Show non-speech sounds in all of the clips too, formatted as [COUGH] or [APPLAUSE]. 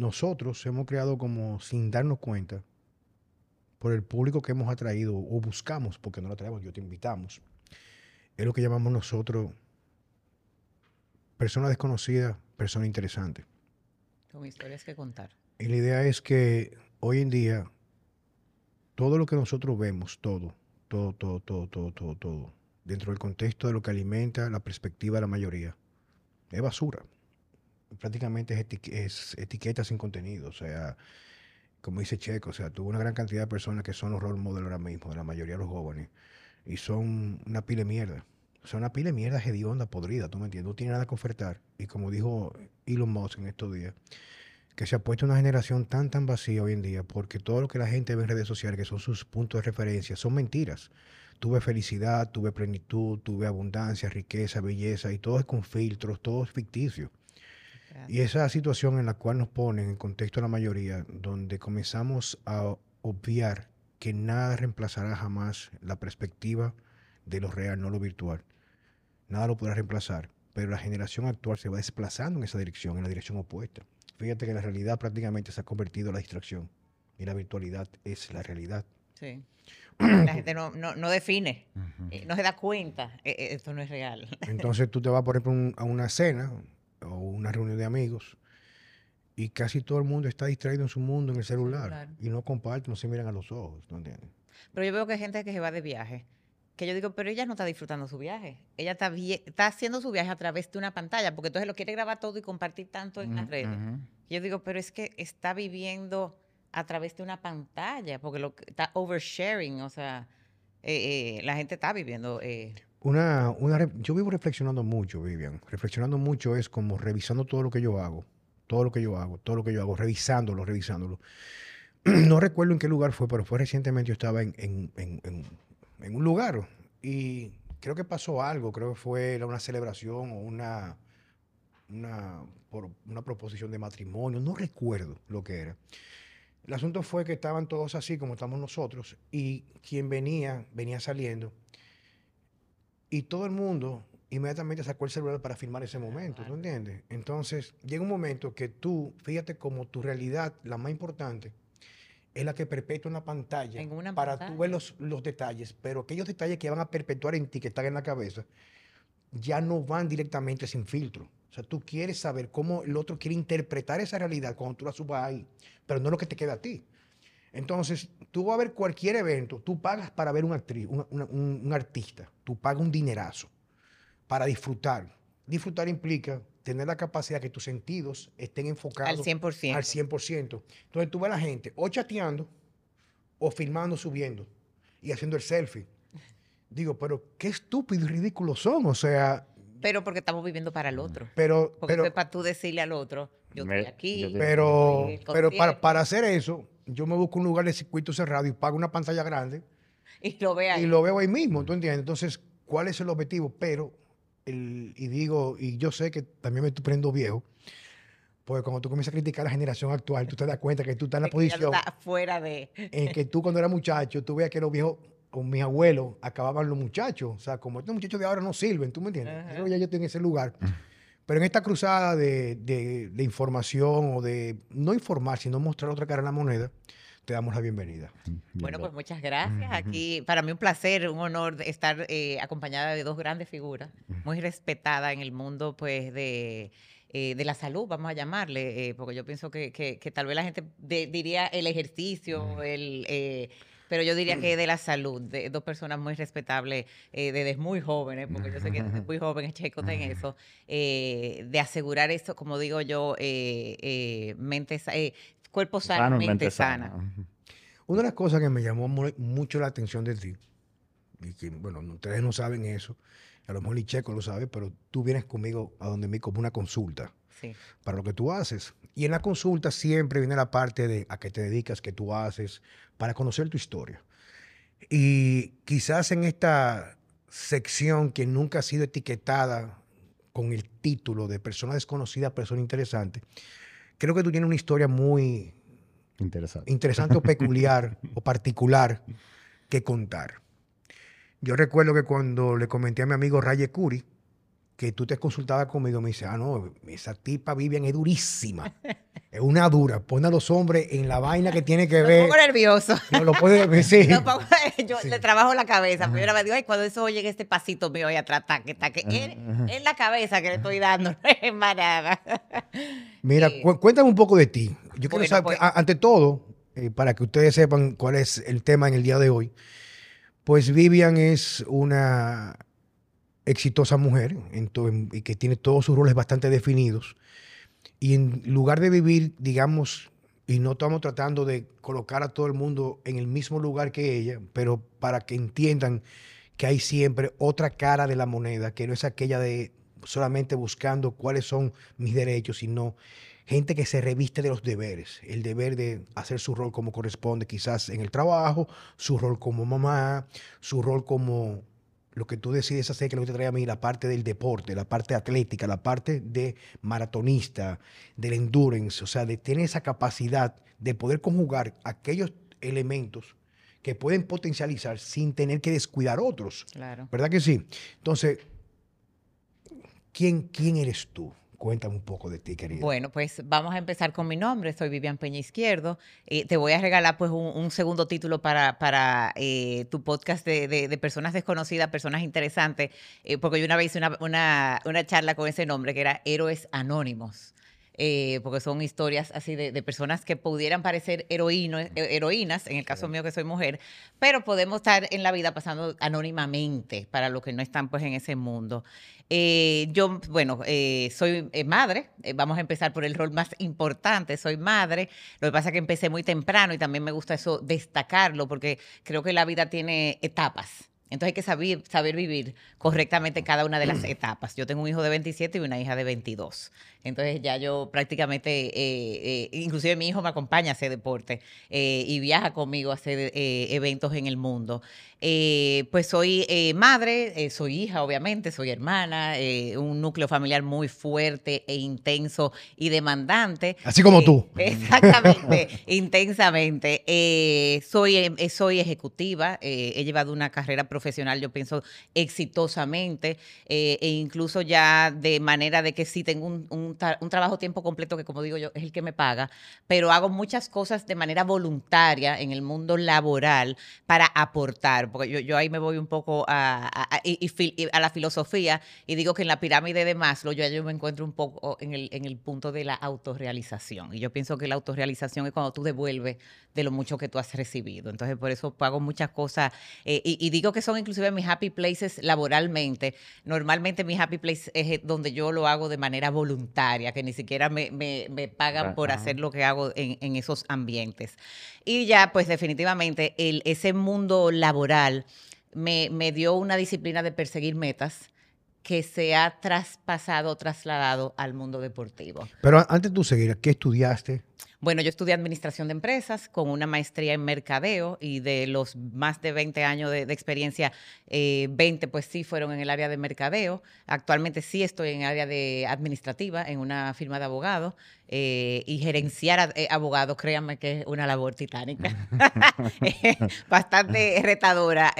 nosotros hemos creado como sin darnos cuenta por el público que hemos atraído o buscamos, porque no lo traemos, yo te invitamos. Es lo que llamamos nosotros persona desconocida, persona interesante. Con historias que contar. Y la idea es que hoy en día todo lo que nosotros vemos, todo, todo, todo, todo, todo, todo, todo, dentro del contexto de lo que alimenta la perspectiva de la mayoría, es basura. Prácticamente es, es etiqueta sin contenido. O sea, como dice Checo, o sea, tuvo una gran cantidad de personas que son los role models ahora mismo, de la mayoría de los jóvenes, y son una pila de mierda. Son una pila de mierda hedionda, podrida, tú me entiendes, no tiene nada que ofertar. Y como dijo Elon Musk en estos días, que se ha puesto una generación tan, tan vacía hoy en día, porque todo lo que la gente ve en redes sociales, que son sus puntos de referencia, son mentiras. Tuve felicidad, tuve plenitud, tuve abundancia, riqueza, belleza, y todo es con filtros, todo es ficticio. Y esa situación en la cual nos ponen en contexto la mayoría, donde comenzamos a obviar que nada reemplazará jamás la perspectiva de lo real, no lo virtual. Nada lo podrá reemplazar, pero la generación actual se va desplazando en esa dirección, en la dirección opuesta. Fíjate que la realidad prácticamente se ha convertido en la distracción y la virtualidad es la realidad. Sí. [CLEARS THROAT] La gente no, define, eh, no se da cuenta, eh, eh, esto no es real. Entonces tú te vas, por ejemplo, a una cena, o una reunión de amigos y casi todo el mundo está distraído en su mundo, en el celular, y no comparten, no se miran a los ojos, ¿no entiendes? Pero yo veo que hay gente que se va de viaje, que yo digo, pero ella no está disfrutando su viaje, ella está, está haciendo su viaje a través de una pantalla, porque entonces lo quiere grabar todo y compartir tanto en las redes. Yo digo, pero es que está viviendo a través de una pantalla, porque lo está oversharing, o sea, eh, eh, la gente está viviendo... Eh, una, una, yo vivo reflexionando mucho, Vivian. Reflexionando mucho es como revisando todo lo que yo hago, todo lo que yo hago, todo lo que yo hago, revisándolo, revisándolo. [CLEARS THROAT] no recuerdo en qué lugar fue, pero fue recientemente yo estaba en, en, un lugar y creo que pasó algo, creo que fue una celebración o una, una, por una proposición de matrimonio, no recuerdo lo que era. El asunto fue que estaban todos así como estamos nosotros y quien venía, venía saliendo y todo el mundo inmediatamente sacó el celular para filmar ese momento, ¿tú entiendes? Entonces, llega un momento que tú, fíjate como tu realidad, la más importante, es la que perpetúa una pantalla para tú ver los, los, detalles, pero aquellos detalles que van a perpetuar en ti, que están en la cabeza, ya no van directamente sin filtro. O sea, tú quieres saber cómo el otro quiere interpretar esa realidad cuando tú la subas ahí, pero no lo que te queda a ti. Entonces, tú vas a ver cualquier evento, tú pagas para ver una actriz, un, artista, tú pagas un dinerazo para disfrutar. Disfrutar implica tener la capacidad que tus sentidos estén enfocados al 100%. Al 100%. Entonces tú ves a la gente o chateando o filmando, subiendo y haciendo el selfie. Digo, pero qué estúpido y ridículo son. O sea. Pero porque estamos viviendo para el otro. Pero. Porque pero, para tú decirle al otro, yo estoy aquí. Pero, pero para, para hacer eso, yo me busco un lugar de circuito cerrado y pago una pantalla grande. Y lo veo ahí. Y lo veo ahí mismo, ¿tú entiendes? Entonces, ¿cuál es el objetivo? Pero, el, y digo, y yo sé que también me estoy poniendo viejo, porque cuando tú comienzas a criticar a la generación actual, tú te das cuenta que tú estás en la posición. fuera de. En que tú, cuando eras muchacho, tú veías que los viejos, o mis abuelos, acababan los muchachos. O sea, como estos muchachos de ahora no sirven, ¿tú me entiendes? Yo ya yo estoy en ese lugar. Pero en esta cruzada de, información o de no informar, sino mostrar otra cara a la moneda, te damos la bienvenida. Bueno, pues muchas gracias. Aquí, para mí un placer, un honor estar eh, acompañada de dos grandes figuras, muy respetadas en el mundo, pues, de... Eh, de la salud, vamos a llamarle, eh, porque yo pienso que, que, tal vez la gente diría el ejercicio, el, pero yo diría que de la salud, de dos personas muy respetables, eh, desde muy jóvenes, porque yo sé que desde muy jóvenes, Checo, en eso, eh, de asegurar eso, como digo yo, eh, mente, cuerpo sano, mente, sana. Una de las cosas que me llamó mucho la atención de ti, y que, bueno, ustedes no saben eso, a lo mejor ni Checo lo sabe, pero tú vienes conmigo a donde me como una consulta para lo que tú haces. Y en la consulta siempre viene la parte de a qué te dedicas, qué tú haces, para conocer tu historia. Y quizás en esta sección que nunca ha sido etiquetada con el título de persona desconocida, persona interesante, creo que tú tienes una historia muy interesante, interesante o peculiar [LAUGHS] o particular que contar. Yo recuerdo que cuando le comenté a mi amigo Raye Curi, que tú te consultabas conmigo, me dice, ah, no, esa tipa Vivian es durísima. Es una dura. Pone a los hombres en la vaina que tiene que [LAUGHS] ver. Me pongo nervioso. No lo puede [LAUGHS] sí. [LAUGHS] yo le trabajo la cabeza. Pero me digo, ay, cuando eso oye este pasito mío voy a tratar, que está que es, la cabeza que le estoy dando, no es nada. Mira, cuéntame un poco de ti. Yo quiero saber, pues ante todo, eh, para que ustedes sepan cuál es el tema en el día de hoy, pues Vivian es una exitosa mujer y que tiene todos sus roles bastante definidos. Y en lugar de vivir, digamos, y no estamos tratando de colocar a todo el mundo en el mismo lugar que ella, pero para que entiendan que hay siempre otra cara de la moneda, que no es aquella de solamente buscando cuáles son mis derechos, sino gente que se reviste de los deberes, el deber de hacer su rol como corresponde quizás en el trabajo, su rol como mamá, su rol como lo que tú decides hacer, que lo que te trae a mí, la parte del deporte, la parte atlética, la parte de maratonista, del endurance, o sea, de tener esa capacidad de poder conjugar aquellos elementos que pueden potencializar sin tener que descuidar otros. Claro. ¿Verdad que sí? Entonces, ¿quién, quién eres tú? Cuéntame un poco de ti, querida. Bueno, pues vamos a empezar con mi nombre. Soy Vivian Peña Izquierdo. Eh, te voy a regalar pues un, segundo título para, para eh, tu podcast de, personas desconocidas, personas interesantes, eh, porque yo una vez hice una, una charla con ese nombre que era Héroes Anónimos. Eh, porque son historias así de, personas que pudieran parecer eh, heroínas, en el caso mío que soy mujer, pero podemos estar en la vida pasando anónimamente para los que no están pues en ese mundo. Eh, yo, bueno, soy madre, vamos a empezar por el rol más importante, soy madre, lo que pasa es que empecé muy temprano y también me gusta eso destacarlo porque creo que la vida tiene etapas. Entonces hay que saber, saber vivir correctamente cada una de las etapas. Yo tengo un hijo de 27 y una hija de 22. Entonces ya yo prácticamente, eh, eh, inclusive mi hijo me acompaña a hacer deporte eh, y viaja conmigo a hacer eventos en el mundo. pues soy madre, soy hija obviamente, soy hermana, un núcleo familiar muy fuerte e intenso y demandante. Así como tú. [LAUGHS] Exactamente, intensamente. soy, soy ejecutiva, he llevado una carrera profesional, yo pienso, exitosamente e incluso ya de manera de que sí tengo un un, trabajo tiempo completo que, como digo yo, es el que me paga, pero hago muchas cosas de manera voluntaria en el mundo laboral para aportar, porque yo, ahí me voy un poco a, a, la filosofía y digo que en la pirámide de Maslow yo, yo me encuentro un poco en el, en el punto de la autorrealización. Y yo pienso que la autorrealización es cuando tú devuelves de lo mucho que tú has recibido. Entonces, por eso hago muchas cosas eh, y, digo que son inclusive mis happy places laboralmente. Normalmente mi happy place es donde yo lo hago de manera voluntaria, que ni siquiera me, pagan por hacer lo que hago en, esos ambientes. Y ya, pues definitivamente, el, ese mundo laboral me, me dio una disciplina de perseguir metas que se ha traspasado, trasladado al mundo deportivo. Pero antes de tú seguir, ¿qué estudiaste? Bueno, yo estudié administración de empresas con una maestría en mercadeo y de los más de 20 años de, experiencia, 20 eh, pues sí fueron en el área de mercadeo. Actualmente sí estoy en el área de administrativa en una firma de abogados eh, y gerenciar eh, abogados, créanme que es una labor titánica. [LAUGHS] [LAUGHS] Bastante retadora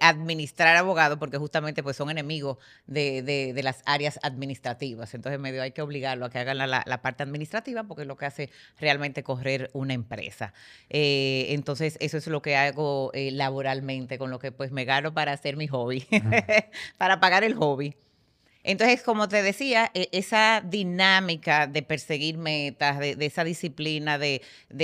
administrar abogados porque justamente pues son enemigos de, las áreas administrativas. Entonces medio hay que obligarlo a que hagan la, la parte administrativa porque es lo que hace realmente correr una empresa. Eh, entonces, eso es lo que hago eh, laboralmente, con lo que pues me gano para hacer mi hobby, [LAUGHS] para pagar el hobby. Entonces, como te decía, e, esa dinámica de perseguir metas, de, esa disciplina, de,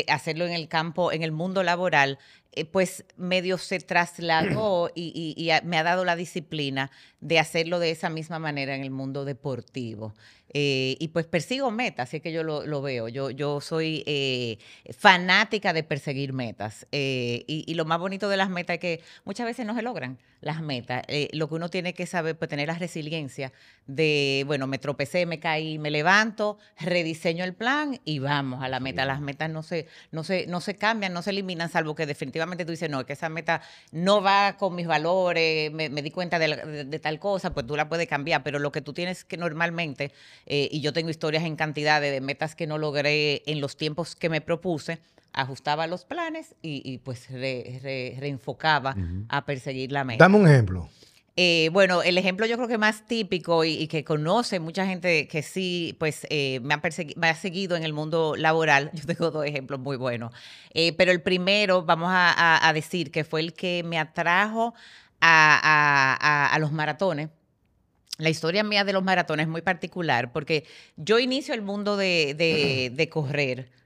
hacerlo en el campo, en el mundo laboral, eh, pues medio se trasladó [CLEARS THROAT] y, me ha dado la disciplina de hacerlo de esa misma manera en el mundo deportivo. Eh, y pues persigo metas, así que yo lo, veo. Yo, yo soy eh, fanática de perseguir metas. Y, lo más bonito de las metas es que muchas veces no se logran las metas. lo que uno tiene que saber, pues tener la resiliencia de, bueno, me tropecé, me caí, me levanto, rediseño el plan y vamos a la meta. Las metas no se, no, se, no se cambian, no se eliminan, salvo que definitivamente tú dices, no, que esa meta no va con mis valores, me, di cuenta de tal cosa, pues tú la puedes cambiar, pero lo que tú tienes que normalmente eh, y yo tengo historias en cantidad de, metas que no logré en los tiempos que me propuse, ajustaba los planes y, pues reenfocaba a perseguir la meta. Dame un ejemplo. Eh, bueno, el ejemplo yo creo que más típico y, que conoce mucha gente que sí, pues eh, me, ha seguido en el mundo laboral, [LAUGHS] yo tengo dos ejemplos muy buenos, eh, pero el primero, vamos a, decir que fue el que me atrajo a, los maratones. La historia mía de los maratones es muy particular porque yo inicio el mundo de, de [CLEARS THROAT] correr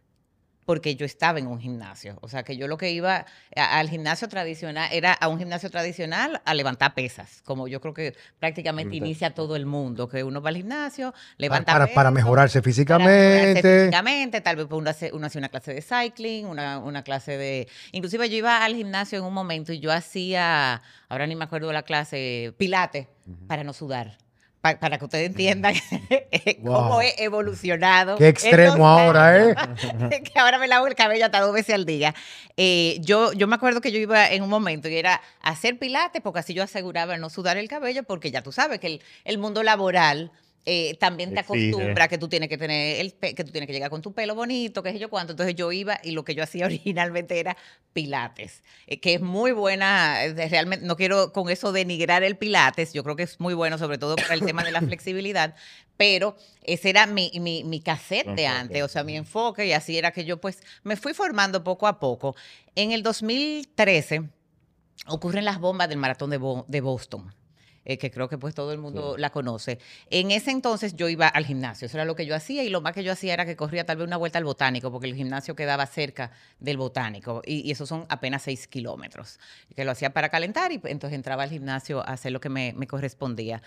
porque yo estaba en un gimnasio. O sea, que yo lo que iba al gimnasio tradicional era a un gimnasio tradicional a levantar pesas, como yo creo que prácticamente inicia todo el mundo, que uno va al gimnasio, levanta para, pesas. Para mejorarse físicamente. Para físicamente, tal vez uno hace, uno una clase de cycling, una, una clase de... Inclusive yo iba al gimnasio en un momento y yo hacía, ahora ni me acuerdo de la clase, pilates, para no sudar para que ustedes entiendan [LAUGHS] cómo he evolucionado. Qué extremo ahora, ¿eh? [LAUGHS] que ahora me lavo el cabello hasta dos veces al día. Eh, yo, yo me acuerdo que yo iba en un momento y era hacer pilates porque así yo aseguraba no sudar el cabello porque ya tú sabes que el, el mundo laboral eh, también te acostumbra que tú tienes que tener el que tú tienes que llegar con tu pelo bonito, qué sé yo cuánto. Entonces yo iba y lo que yo hacía [LAUGHS] originalmente era pilates, eh, que es muy buena, eh, realmente no quiero con eso denigrar el pilates, yo creo que es muy bueno sobre todo para el tema de la [LAUGHS] flexibilidad, pero ese era mi, mi, mi cassette de antes, o sea, mi enfoque y así era que yo pues me fui formando poco a poco. En el 2013 ocurren las bombas del maratón de, de Boston. Eh, que creo que pues todo el mundo la conoce. En ese entonces yo iba al gimnasio, eso era lo que yo hacía y lo más que yo hacía era que corría tal vez una vuelta al botánico, porque el gimnasio quedaba cerca del botánico y, esos son apenas seis kilómetros, que lo hacía para calentar y entonces entraba al gimnasio a hacer lo que me, correspondía.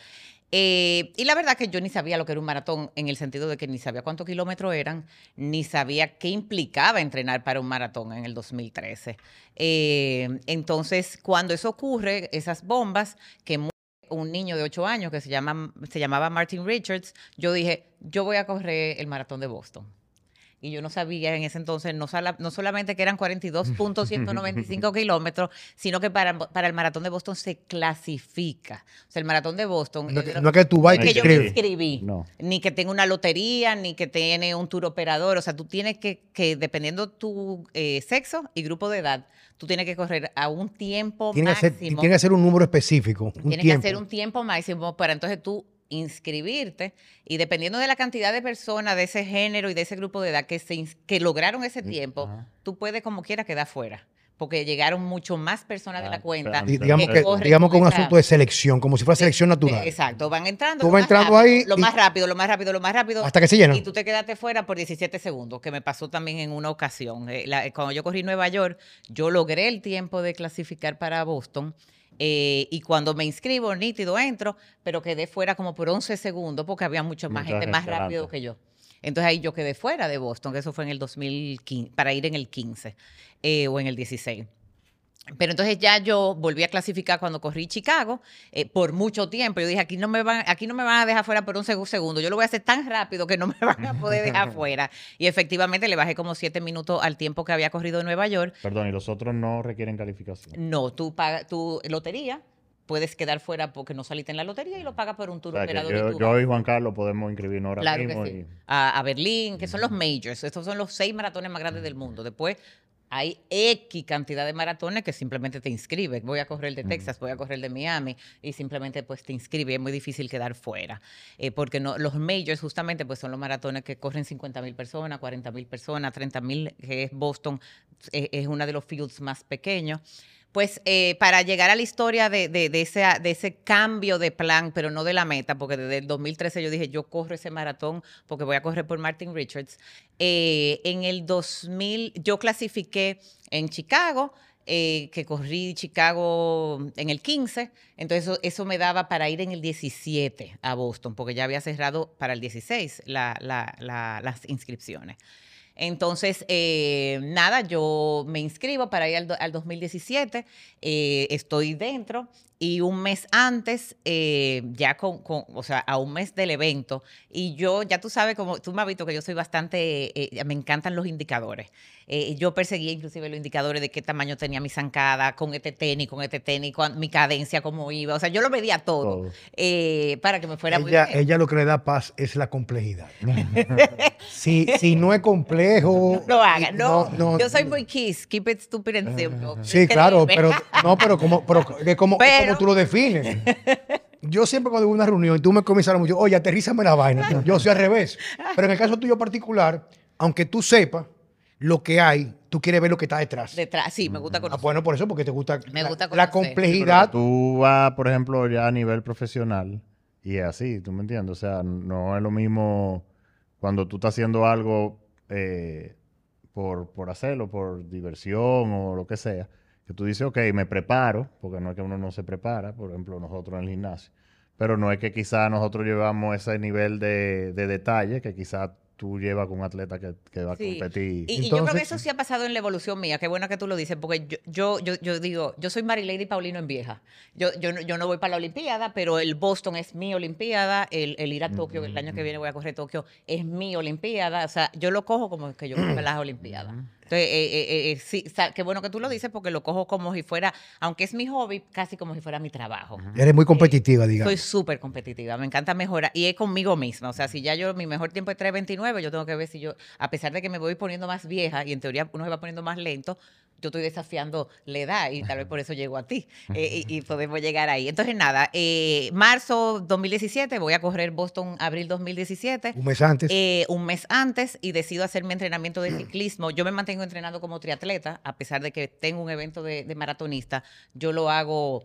Eh, y la verdad que yo ni sabía lo que era un maratón en el sentido de que ni sabía cuántos kilómetros eran, ni sabía qué implicaba entrenar para un maratón en el 2013. Eh, entonces, cuando eso ocurre, esas bombas que un niño de 8 años que se, llama, se llamaba Martin Richards, yo dije, yo voy a correr el maratón de Boston. Y yo no sabía en ese entonces, no, no solamente que eran 42.195 [LAUGHS] kilómetros, sino que para, para el maratón de Boston se clasifica. O sea, el maratón de Boston. No, es que tú vas que yo me inscribí, ni que tenga una lotería, ni que tiene un tour operador. O sea, tú tienes que, que dependiendo tu eh, sexo y grupo de edad, tú tienes que correr a un tiempo máximo. tiene que ser un número específico. Tienes que hacer un tiempo máximo para entonces tú inscribirte y dependiendo de la cantidad de personas de ese género y de ese grupo de edad que, se, que lograron ese tiempo, tú puedes como quiera quedar fuera porque llegaron mucho más personas de la cuenta. digamos que, digamos que un asunto de selección, como si fuera selección natural. Exacto, van entrando. Tú vas entrando ahí. Lo más rápido, lo más rápido, lo más rápido. Hasta que se llenan. Y tú te quedaste fuera por 17 segundos, que me pasó también en una ocasión. Eh, cuando yo corrí Nueva York, yo logré el tiempo de clasificar para Boston. Eh, y cuando me inscribo, nítido, entro, pero quedé fuera como por 11 segundos porque había mucha más gente más rápido que yo. Entonces ahí yo quedé fuera de Boston, que eso fue en el 2015, para ir en el 15 eh, o en el 16. Pero entonces ya yo volví a clasificar cuando corrí Chicago eh, por mucho tiempo. Yo dije, aquí no, me van, aquí no me van a dejar fuera por un segundo. Yo lo voy a hacer tan rápido que no me [LAUGHS] van a poder dejar [LAUGHS] fuera. Y efectivamente le bajé como siete minutos al tiempo que había corrido en Nueva York. Perdón, ¿y los otros no requieren calificación? No, tú pagas tu lotería puedes quedar fuera porque no saliste en la lotería y lo pagas por un tour operador. Yo, y Juan Carlos podemos inscribirnos ahora claro mismo. Que sí. a, Berlín, que son los majors. Estos son los seis maratones más grandes del mundo. Después hay X cantidad de maratones que simplemente te inscribes. Voy a correr el de Texas, voy a correr el de Miami y simplemente pues te inscribes. Es muy difícil quedar fuera. Eh, porque no, los majors justamente pues son los maratones que corren 50 mil personas, 40 mil personas, 30 mil, que es Boston, es, es uno de los fields más pequeños pues eh, para llegar a la historia de, ese, de ese cambio de plan, pero no de la meta, porque desde el 2013 yo dije, yo corro ese maratón porque voy a correr por Martin Richards. Eh, en el 2000 yo clasifiqué en Chicago, eh, que corrí Chicago en el 15, entonces eso, me daba para ir en el 17 a Boston, porque ya había cerrado para el 16 las inscripciones. Entonces, eh, nada, yo me inscribo para ir al, 2017, eh, estoy dentro y un mes antes, eh, ya con, o sea, a un mes del evento, y yo, ya tú sabes, como tú me has visto que yo soy bastante, me encantan los indicadores. yo perseguía inclusive los indicadores de qué tamaño tenía mi zancada, con este tenis, con este tenis, mi cadencia, cómo iba. O sea, yo lo medía todo, para que me fuera muy bien. Ella lo que le da paz es la complejidad. [LAUGHS] si, si no es complejo, parejo. No lo hagas, no, Yo soy muy kiss, keep it stupid and simple. Sí, claro, pero [LAUGHS] no, pero como, pero, como, como tú lo defines. [LAUGHS] Yo siempre cuando voy a una reunión y tú me comienzas a mucho, oye, aterrízame la vaina. Yo soy al revés. Pero en el caso tuyo particular, aunque tú sepas lo que hay, tú quieres ver lo que está detrás. Detrás, sí, me gusta conocer. Ah, bueno, por eso, porque te gusta, me la, gusta la, complejidad. tú vas, por ejemplo, ya a nivel profesional y es así, ¿tú me entiendes? O sea, no es lo mismo cuando tú estás haciendo algo eh, por, por hacerlo, por diversión o lo que sea, que tú dices, ok, me preparo, porque no es que uno no se prepara, por ejemplo, nosotros en el gimnasio, pero no es que quizá nosotros llevamos ese nivel de, de detalle que quizá tú llevas con un atleta que, va a competir. Y, y, yo creo que eso sí ha pasado en la evolución mía. Qué bueno que tú lo dices, porque yo, yo, yo, digo, yo soy Marilady Paulino en vieja. Yo, yo, yo no voy para la Olimpiada, pero el Boston es mi Olimpiada. El, el ir a Tokio, el año que viene voy a correr Tokio, es mi Olimpiada. O sea, yo lo cojo como que yo a las Olimpiadas. Entonces, eh, eh, eh, sí, qué bueno que tú lo dices porque lo cojo como si fuera, aunque es mi hobby, casi como si fuera mi trabajo. Eres muy competitiva, digamos. Soy súper competitiva, me encanta mejorar y es conmigo misma. O sea, si ya yo, mi mejor tiempo es 3.29, yo tengo que ver si yo, a pesar de que me voy poniendo más vieja y en teoría uno se va poniendo más lento, yo estoy desafiando la edad y tal vez por eso llego a ti eh, y, podemos llegar ahí. Entonces, nada, eh, marzo 2017, voy a correr Boston abril 2017. Un mes antes. Eh, un mes antes y decido hacer mi entrenamiento de ciclismo. Yo me mantengo entrenando como triatleta, a pesar de que tengo un evento de, de maratonista. Yo lo hago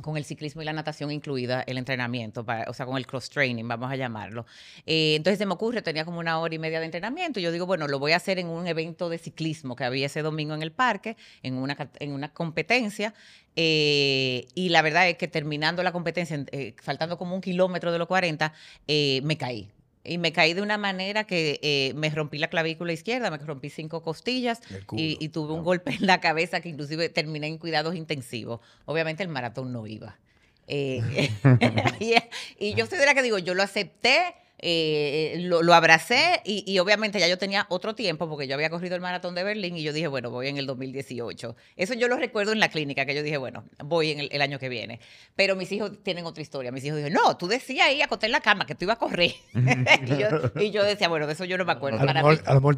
con el ciclismo y la natación incluida, el entrenamiento, o sea, con el cross-training, vamos a llamarlo. Eh, entonces se me ocurre, tenía como una hora y media de entrenamiento, y yo digo, bueno, lo voy a hacer en un evento de ciclismo que había ese domingo en el parque, en una, en una competencia, eh, y la verdad es que terminando la competencia, eh, faltando como un kilómetro de los 40, me caí y me caí de una manera que eh, me rompí la clavícula izquierda, me rompí cinco costillas y, tuve un golpe en la cabeza que inclusive terminé en cuidados intensivos. Obviamente el maratón no iba. Eh, [LAUGHS] y, yo soy de la que digo, yo lo acepté, eh, lo, abracé y, obviamente ya yo tenía otro tiempo porque yo había corrido el maratón de Berlín y yo dije, bueno, voy en el 2018. Eso yo lo recuerdo en la clínica, que yo dije, bueno, voy en el, año que viene. Pero mis hijos tienen otra historia. Mis hijos dijeron, no, tú decías ahí acosté en la cama que tú ibas a correr. [LAUGHS] [LAUGHS] y, yo, decía, bueno, de eso yo no me acuerdo. A lo mejor,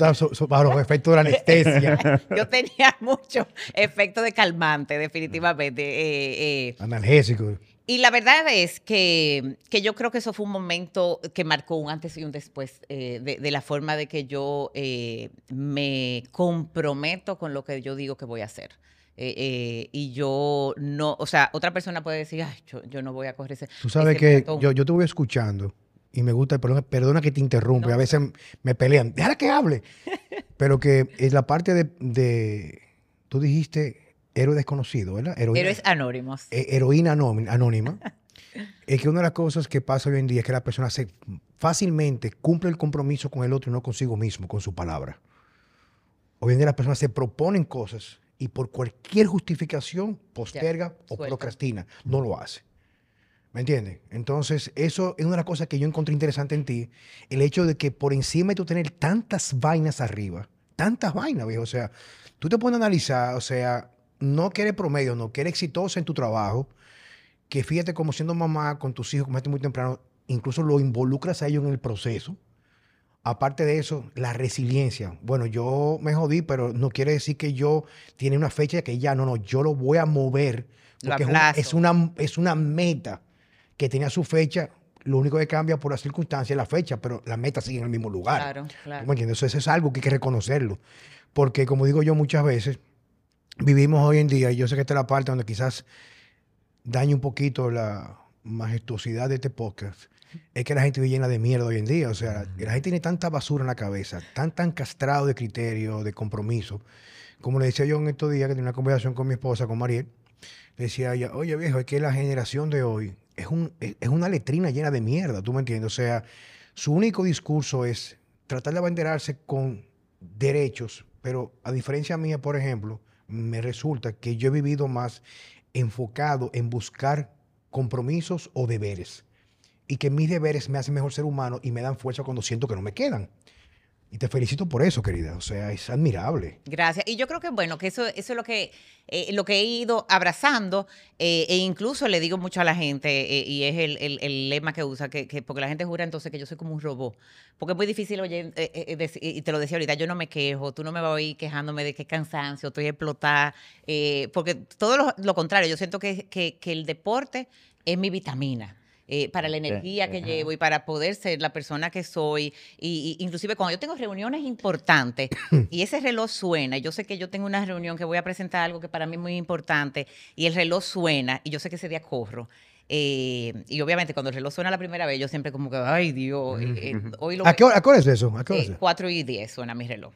bajo los efectos de la anestesia. [LAUGHS] yo tenía mucho efecto de calmante, definitivamente. Eh, eh. Analgésico. Y la verdad es que, yo creo que eso fue un momento que marcó un antes y un después eh, de, la forma de que yo eh, me comprometo con lo que yo digo que voy a hacer. Eh, y yo no, o sea, otra persona puede decir, Ay, yo, no voy a correr ese. Tú sabes que yo, yo te voy escuchando y me gusta, perdona, perdona que te interrumpa, a veces me pelean, déjala que hable. [LAUGHS] Pero que es la parte de, de tú dijiste héroe desconocido, ¿verdad? Héroes anónimos. Eh, heroína anónima. [LAUGHS] es que una de las cosas que pasa hoy en día es que la persona se fácilmente cumple el compromiso con el otro y no consigo mismo, con su palabra. Hoy en día las personas se proponen cosas y por cualquier justificación posterga o procrastina, no lo hace. ¿Me entiendes? Entonces, eso es una de las cosas que yo encontré interesante en ti, el hecho de que por encima de tú tener tantas vainas arriba, tantas vainas, viejo, o sea, tú te puedes analizar, o sea, no que eres promedio, no, que eres exitosa en tu trabajo, que fíjate como siendo mamá con tus hijos, como muy temprano, incluso lo involucras a ellos en el proceso. Aparte de eso, la resiliencia. Bueno, yo me jodí, pero no quiere decir que yo tiene una fecha que ya, no, no, yo lo voy a mover. Porque es, una, es, una, meta que tenía su fecha. Lo único que cambia por las circunstancias es la fecha, pero la meta sigue en el mismo lugar. Claro, claro. ¿Me entiendes? Eso es algo que hay que reconocerlo. Porque, como digo yo muchas veces, vivimos hoy en día, y yo sé que esta es la parte donde quizás dañe un poquito la majestuosidad de este podcast, es que la gente vive llena de mierda hoy en día. O sea, la gente tiene tanta basura en la cabeza, tan, tan castrado de criterio, de compromiso. Como le decía yo en estos días que tenía una conversación con mi esposa, con Mariel, le decía ella, oye viejo, es que la generación de hoy es, un, es una letrina llena de mierda, ¿tú me entiendes? O sea, su único discurso es tratar de abanderarse con derechos, pero a diferencia mía, por ejemplo, me resulta que yo he vivido más enfocado en buscar compromisos o deberes. Y que mis deberes me hacen mejor ser humano y me dan fuerza cuando siento que no me quedan. Y te felicito por eso, querida. O sea, es admirable. Gracias. Y yo creo que, bueno, que eso, es lo que, eh, lo que he ido abrazando eh, e incluso le digo mucho a la gente, eh, y es el, el- el lema que usa, que, que- porque la gente jura entonces que yo soy como un robot. Porque es muy difícil, oye, eh, eh, dec- y te lo decía ahorita, yo no me quejo, tú no me vas a oír quejándome de qué cansancio, estoy explotada, porque todo lo, contrario, yo siento que- que el deporte es mi vitamina. Eh, para la energía que ajá. llevo y para poder ser la persona que soy. Y, y inclusive cuando yo tengo reuniones importantes [COUGHS] y ese reloj suena, y yo sé que yo tengo una reunión que voy a presentar algo que para mí es muy importante, y el reloj suena, y yo sé que ese día corro. eh, y obviamente cuando el reloj suena la primera vez, yo siempre como que, ay Dios, eh, eh, hoy lo ¿A qué, hora, a qué hora es eso? ¿A qué hora es eh, eso? 4 y 10 suena mi reloj.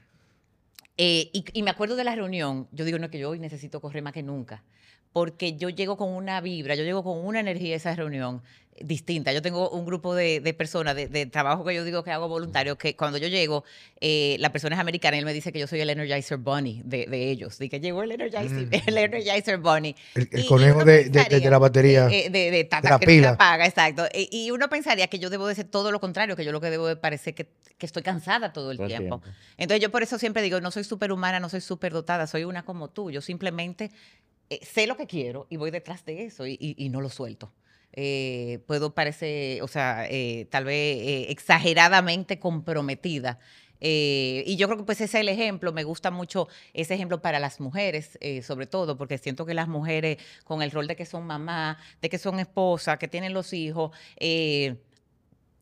Y, y me acuerdo de la reunión, yo digo, no, que yo hoy necesito correr más que nunca, porque yo llego con una vibra, yo llego con una energía a esa reunión distinta. Yo tengo un grupo de, de personas de, de trabajo que yo digo que hago voluntario, que cuando yo llego, eh, la persona es americana y él me dice que yo soy el Energizer Bunny de, de ellos, de que llegó el Energizer, el Energizer Bunny. El, el conejo pensaría, de la batería. eh, eh, de, de, ta- de la que no pila. apaga, exacto. Y, y uno pensaría que yo debo de ser todo lo contrario, que yo lo que debo de parecer que, que estoy cansada todo el Todo tiempo. tiempo. Entonces yo por eso siempre digo, no soy superhumana, no soy superdotada, soy una como tú. Yo simplemente eh, sé lo que quiero y voy detrás de eso y, y- y no lo suelto. Eh, puedo parecer, o sea, eh, tal vez eh, exageradamente comprometida. Eh, y yo creo que pues ese es el ejemplo, me gusta mucho ese ejemplo para las mujeres, sobre todo, porque siento que las mujeres con el rol de que son mamá, de que son esposas, que tienen los hijos,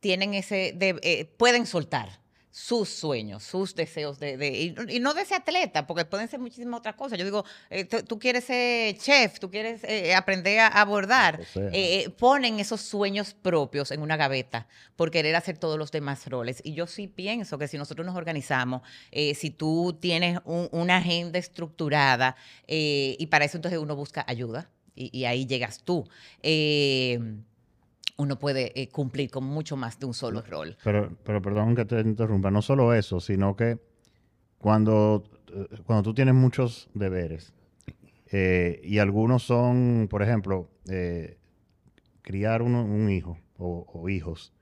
tienen ese, de- pueden soltar sus sueños, sus deseos de, de- y, y no de ser atleta, porque pueden ser muchísimas otras cosas. Yo digo, eh, tú, quieres ser chef, tú quieres eh, aprender a abordar, eh, ponen esos sueños propios en una gaveta por querer hacer todos los demás roles. Y yo sí pienso que si nosotros nos organizamos, si tú tienes un- una agenda estructurada, y para eso entonces uno busca ayuda, y, y ahí llegas tú. Uno puede eh, cumplir con mucho más de un solo rol. Pero, pero perdón que te interrumpa, no solo eso, sino que cuando, eh, cuando tú tienes muchos deberes eh, y algunos son, por ejemplo, eh, criar uno- un hijo o, o hijos,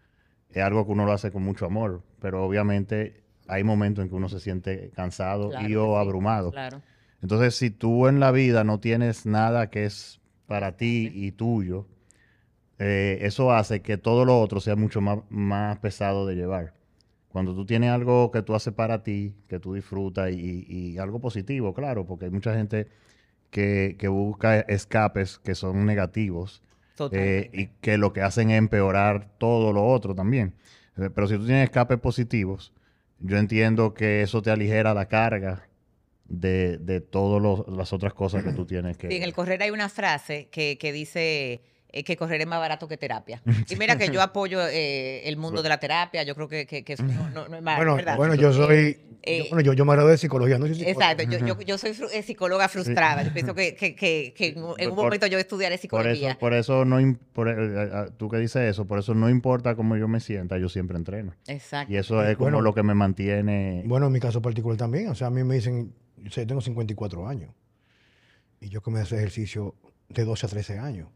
es algo que uno lo hace con mucho amor, pero obviamente hay momentos en que uno se siente cansado Claro y o sí, abrumado. Claro. Entonces, si tú en la vida no tienes nada que es para ti y tuyo, eh, eso hace que todo lo otro sea mucho más, más pesado de llevar. Cuando tú tienes algo que tú haces para ti, que tú disfrutas y, y algo positivo, claro, porque hay mucha gente que, que busca escapes que son negativos eh, y que lo que hacen es empeorar todo lo otro también. Eh, Pero si tú tienes escapes positivos, yo entiendo que eso te aligera la carga de, de todas las otras cosas que tú tienes que... Sí, en el correr hay una frase que, que dice eh, que correr es más barato que terapia. [LAUGHS] Y mira que yo apoyo eh, el mundo de la terapia, yo creo que, que- que eso no, no- no es malo, Bueno, ¿verdad? bueno, yo soy. Eh, yo, bueno, yo, yo me gradué de psicología, no soy psicólogo. Exacto, yo, yo, yo soy fru- eh, psicóloga frustrada. Yo pienso que, que- que- que en un Por- momento yo estudiaré Por psicología. eso, por eso no... por- eh, tú que dices eso, por eso no importa cómo yo me sienta, yo siempre entreno. Exacto. Y eso es como Bueno. lo que me mantiene... Bueno, en mi caso particular también. O sea, a mí me dicen, yo sé, tengo 54 años. Y yo comencé ejercicio de 12 a 13 años.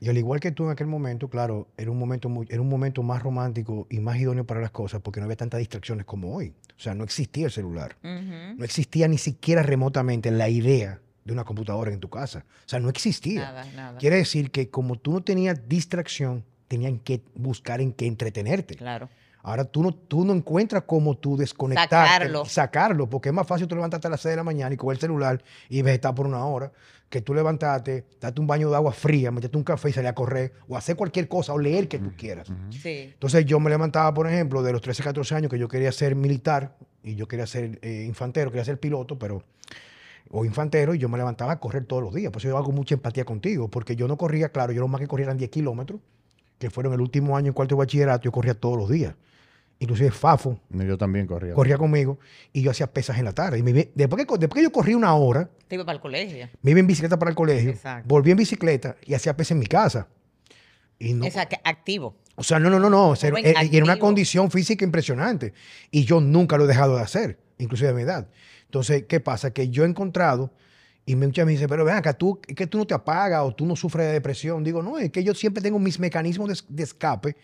Y al igual que tú en aquel momento, claro, era un momento, muy- era un momento más romántico y más idóneo para las cosas porque no había tantas distracciones como hoy. O sea, no existía el celular. No existía ni siquiera remotamente la idea de una computadora en tu casa. O sea, no existía. Nada, nada. Quiere decir que como tú no tenías distracción, tenían que buscar en qué entretenerte. Claro. Ahora tú no, tú no encuentras cómo tú desconectarte, Sacarlo. sacarlo, porque es más fácil tú levantarte a las 6 de la mañana y coger el celular y vegetar por una hora, que tú levantarte, darte un baño de agua fría, meterte un café y salir a correr, o hacer cualquier cosa, o leer que tú quieras. Sí. Entonces yo me levantaba, por ejemplo, de los 13, 14 años que yo quería ser militar y yo quería ser eh, infantero, quería ser piloto, pero o infantero, y yo me levantaba a correr todos los días. Por eso yo hago mucha empatía contigo, porque yo no corría, claro, yo lo más que corría eran 10 kilómetros, que fueron el último año en cuarto de bachillerato, yo corría todos los días. Inclusive Fafo Yo también corría. corría conmigo y yo hacía pesas en la tarde. Y me después, que, después que yo corrí una hora, Te iba para el colegio. me iba en bicicleta para el colegio, Exacto. volví en bicicleta y hacía pesas en mi casa. Y no, O sea, que activo. o sea, no, no, no, no. o sea, Joven, eh, y era una condición física impresionante. Y yo nunca lo he dejado de hacer, inclusive a mi edad. Entonces, ¿qué pasa? Que yo he encontrado Y me- muchas me dicen, pero ven acá, tú, es que tú no te apagas o tú no sufres de depresión. Digo, no, es que yo siempre tengo mis mecanismos de escape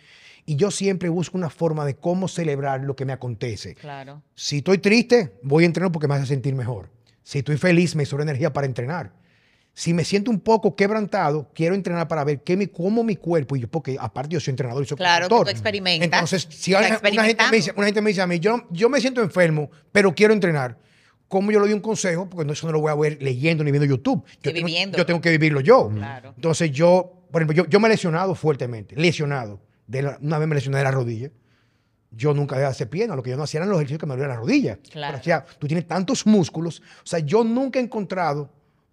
y yo siempre busco una forma de cómo celebrar lo que me acontece. Claro. Si estoy triste, voy a entrenar porque me hace sentir mejor. Si estoy feliz, me sobra energía para entrenar. Si me siento un poco quebrantado, quiero entrenar para ver qué cómo mi cuerpo, y yo, porque aparte yo soy entrenador y soy Claro, consultor. tú experimentas. Entonces, si hay- una, gente me dice, una gente me dice a mí, yo, yo me siento enfermo, pero quiero entrenar. ¿Cómo yo le doy un consejo? Porque no, eso no lo voy a ver leyendo ni viendo YouTube. Yo, tengo, yo tengo que vivirlo yo. Claro. Entonces yo, por ejemplo, yo, yo me he lesionado fuertemente, lesionado. De la- una vez me lesioné de la rodilla. Yo nunca dejé de hacer pierna, lo que yo no hacía eran los ejercicios que me dolían la rodilla. Claro. Pero, o sea, tú tienes tantos músculos. O sea, yo nunca he encontrado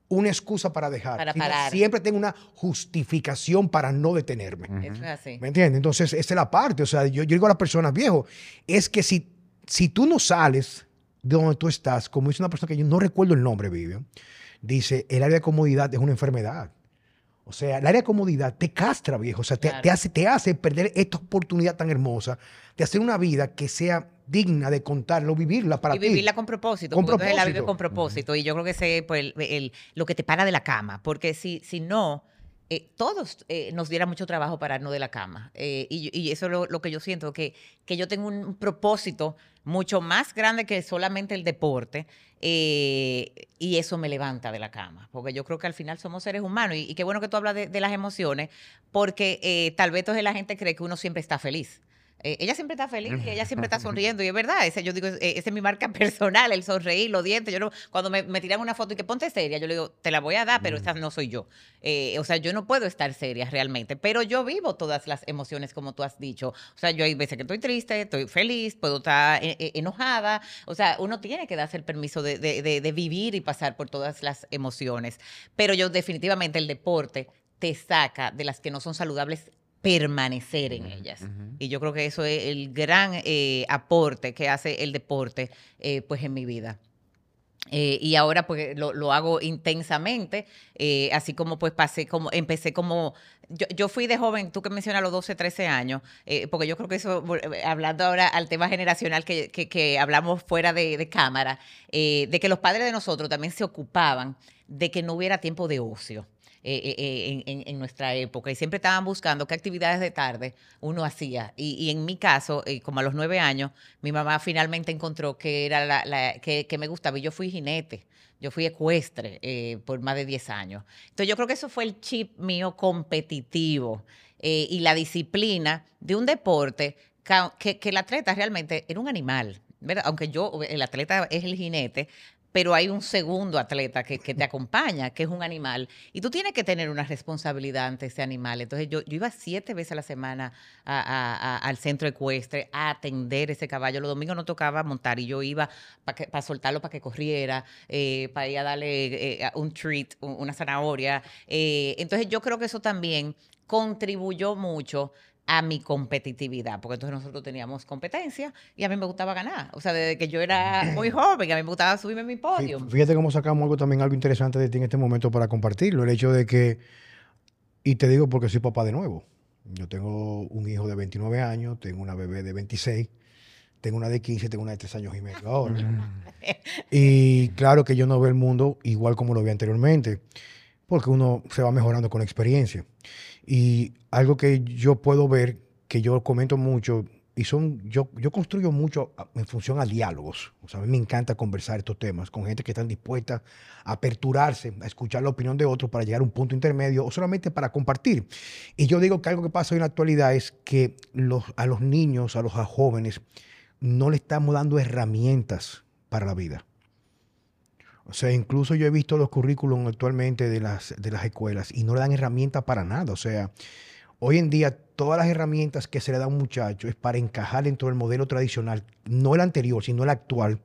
una excusa para dejar. Para parar. Siempre tengo una justificación para no detenerme. Eso es así. ¿Me entiendes? Entonces, esa es la parte. O sea, yo, yo digo a las personas, viejo, es que si, si tú no sales de donde tú estás, como dice una persona que yo no recuerdo el nombre, Vivian, dice, el área de comodidad es una enfermedad. O sea, el área de comodidad te castra, viejo. O sea, te, Claro. te hace, te hace perder esta oportunidad tan hermosa de hacer una vida que sea digna de contarlo, vivirla para y ti. vivirla con propósito. Con entonces la vive propósito. con propósito. Y yo creo que ese es pues, el- el- lo que te para de la cama. Porque si, si no, eh, todos eh, nos diera mucho trabajo pararnos de la cama. Eh, y, eso es lo, lo que yo siento, que, que yo tengo un propósito mucho más grande que solamente el deporte. eh, y eso me levanta de la cama. Porque yo creo que al final somos seres humanos. Y, qué bueno que tú hablas de, las emociones. Porque tal vez entonces la gente cree que uno siempre está feliz. Eh, ella siempre está feliz, y ella siempre está [LAUGHS] sonriendo y es verdad, ese, yo digo, eh, esa es mi marca [LAUGHS] personal, el sonreír, los dientes. Yo no- cuando me, me tiran una foto y que ponte seria, yo le digo, te la voy a dar, pero esta no soy yo. Eh, o sea, yo no puedo estar seria realmente, pero yo vivo todas las emociones como tú has dicho. O sea, yo hay veces que estoy triste, estoy feliz, puedo estar eh, eh, enojada. O sea, uno tiene que darse el permiso de, de- de- de vivir y pasar por todas las emociones. Pero yo definitivamente el deporte te saca de las que no son saludables permanecer en ellas. Y yo creo que eso es el gran eh, aporte que hace el deporte eh, pues en mi vida. Eh, y ahora pues lo, lo hago intensamente, eh, así como pues pasé, como empecé como, yo, yo fui de joven, tú que mencionas los 12, 13 años, eh, porque yo creo que eso, hablando ahora al tema generacional que, que- que hablamos fuera de, de cámara, de que los padres de nosotros también se ocupaban de que no hubiera tiempo de ocio. Eh, eh, en, nuestra época y siempre estaban buscando qué actividades de tarde uno hacía. Y, y en mi caso, eh, como a los nueve años, mi mamá finalmente encontró que era la, que, me gustaba y yo fui jinete. Yo fui ecuestre por más de 10 años. Entonces yo creo que eso fue el chip mío competitivo y la disciplina de un deporte que, que el atleta realmente era un animal. ¿verdad? Aunque yo, el atleta es el jinete, pero hay un segundo atleta que, te acompaña, que es un animal, y tú tienes que tener una responsabilidad ante ese animal. Entonces yo, yo iba siete veces a la semana al centro ecuestre a atender ese caballo. Los domingos no tocaba montar y yo iba para soltarlo para que corriera, eh, para ir a darle eh, un treat, un- una zanahoria. Eh, entonces yo creo que eso también contribuyó mucho a mi competitividad, porque entonces nosotros teníamos competencia y a mí me gustaba ganar. O sea, desde que yo era muy [CLEARS THROAT] joven, a mí me gustaba subirme en mi podio. Fíjate cómo sacamos algo también, algo interesante de ti en este momento para compartirlo. El hecho de que, y te digo porque soy papá de nuevo. Yo tengo un hijo de 29 años, tengo una bebé de 26, tengo una de 15, tengo una de 3 años y medio ahora. y claro que yo no veo el mundo igual como lo vi anteriormente, porque uno se va mejorando con la experiencia. Y algo que yo puedo ver, que yo comento mucho, y son, yo, yo construyo mucho a- en función a diálogos. O sea, a mí me encanta conversar estos temas con gente que están dispuesta a aperturarse, a escuchar la opinión de otros para llegar a un punto intermedio o solamente para compartir. Y yo digo que algo que pasa hoy en la actualidad es que los, a los niños, a los jóvenes, no le estamos dando herramientas para la vida. O sea, incluso yo he visto los currículums actualmente de las, de las escuelas y no le dan herramientas para nada. O sea, hoy en día todas las herramientas que se le da a un muchacho es para encajar dentro del modelo tradicional, no el anterior, sino el actual,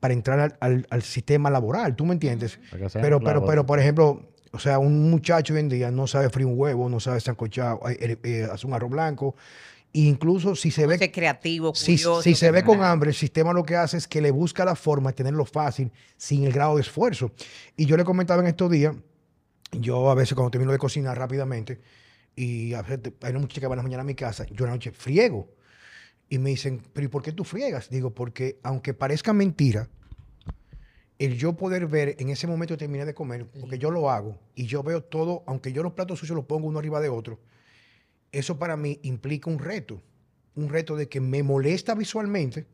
para entrar al, al- al sistema laboral. ¿Tú me entiendes? Pero, pero, pero, por ejemplo, o sea, un muchacho hoy en día no sabe freír un huevo, no sabe sancochar, eh, eh, hacer un arroz blanco. Incluso si se ve creativo, si, curioso. si se ve con hambre, el sistema lo que hace es que le busca la forma de tenerlo fácil sin el grado de esfuerzo. Y yo le comentaba en estos días, yo a veces cuando termino de cocinar rápidamente, y a veces hay una muchacha que va a la mañana a mi casa, yo a la noche friego. Y me dicen, pero ¿y por qué tú friegas? Digo, porque aunque parezca mentira, el yo poder ver en ese momento terminé de comer, porque yo lo hago y yo veo todo, aunque yo los platos sucios los pongo uno arriba de otro, eso para mí implica un reto, un reto de que me molesta visualmente,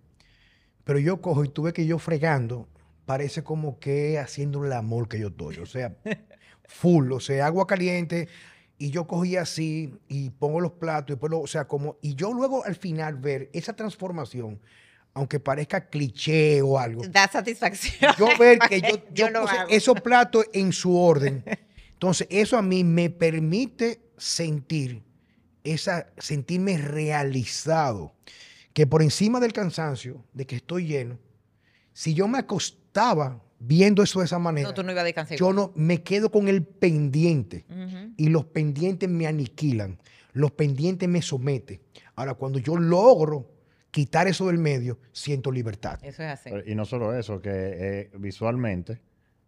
pero yo cojo y tuve que yo fregando, parece como que haciendo el amor que yo estoy, o sea, [LAUGHS] full, o sea, agua caliente, y yo cogí así y pongo los platos, y después lo- o sea, como, y yo luego al final ver esa transformación, aunque parezca cliché o algo, Da satisfacción. yo ver que yo, [LAUGHS] yo lo puse hago. esos platos en su orden. [LAUGHS] Entonces, eso a mí me permite sentir esa, sentirme realizado. Que por encima del cansancio, de que estoy lleno, si yo me acostaba viendo eso de esa manera, No, tú no ibas a descansar. yo no me quedo con el pendiente y los pendientes me aniquilan, los pendientes me someten. Ahora, cuando yo logro quitar eso del medio, siento libertad. Eso es así. Pero- Y no solo eso, que eh, visualmente,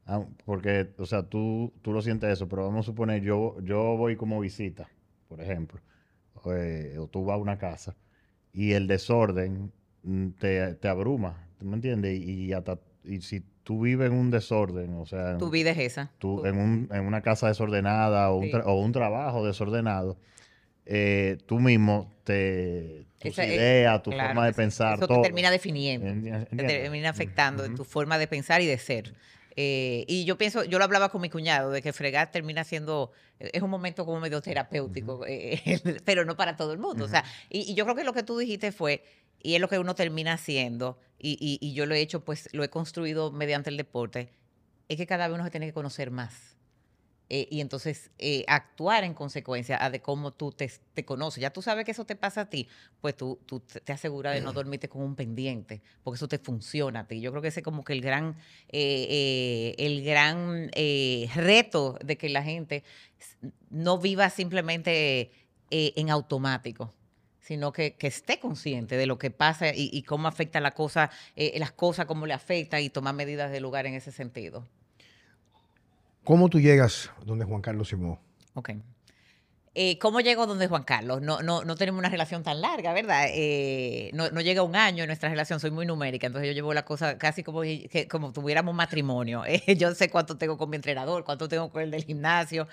ah, porque, o sea, tú, tú lo sientes eso, pero vamos a suponer, yo, yo voy como visita, por ejemplo, eh, o tú vas a una casa y el desorden mm, te, te abruma, ¿tú me entiendes? Y, hasta, y si tú vives en un desorden, o sea, Tu vida es esa. tú en, un- en una casa desordenada o, un tra- o un trabajo desordenado, eh, tú mismo te, tus Esa es- ideas, tu claro forma de pensar, Eso todo. te termina definiendo. Te termina afectando Ujú. tu forma de pensar y de ser. Eh, y yo pienso, yo lo hablaba con mi cuñado, de que fregar termina siendo, eh, es un momento como medio terapéutico, eh, [LAUGHS] pero no para todo el mundo. O sea, y, y yo creo que lo que tú dijiste fue, y es lo que uno termina haciendo, y, y- y yo lo he hecho, pues lo he construido mediante el deporte, es que cada vez uno se tiene que conocer más. Eh, y entonces eh, actuar en consecuencia a de cómo tú te, te conoces. Ya tú sabes que eso te pasa a ti, pues tú, tú te aseguras de no dormirte con un pendiente, porque eso te funciona a ti. Yo creo que ese es como que el gran, eh, eh, el gran eh, reto de que la gente no viva simplemente en automático sino que, que esté consciente de lo que pasa y, y cómo afecta la cosa, las cosas, cómo le afecta y tomar medidas de lugar en ese sentido. ¿Cómo tú llegas donde Juan Carlos Simón? Ok. Eh, ¿Cómo llego donde Juan Carlos? No, no, no tenemos una relación tan larga, ¿verdad? Eh, no, llega un año en nuestra relación, soy muy numérica, entonces yo llevo la cosa casi como, que- como tuviéramos matrimonio. [LAUGHS] Eh, yo sé cuánto tengo con mi entrenador, cuánto tengo con el del gimnasio.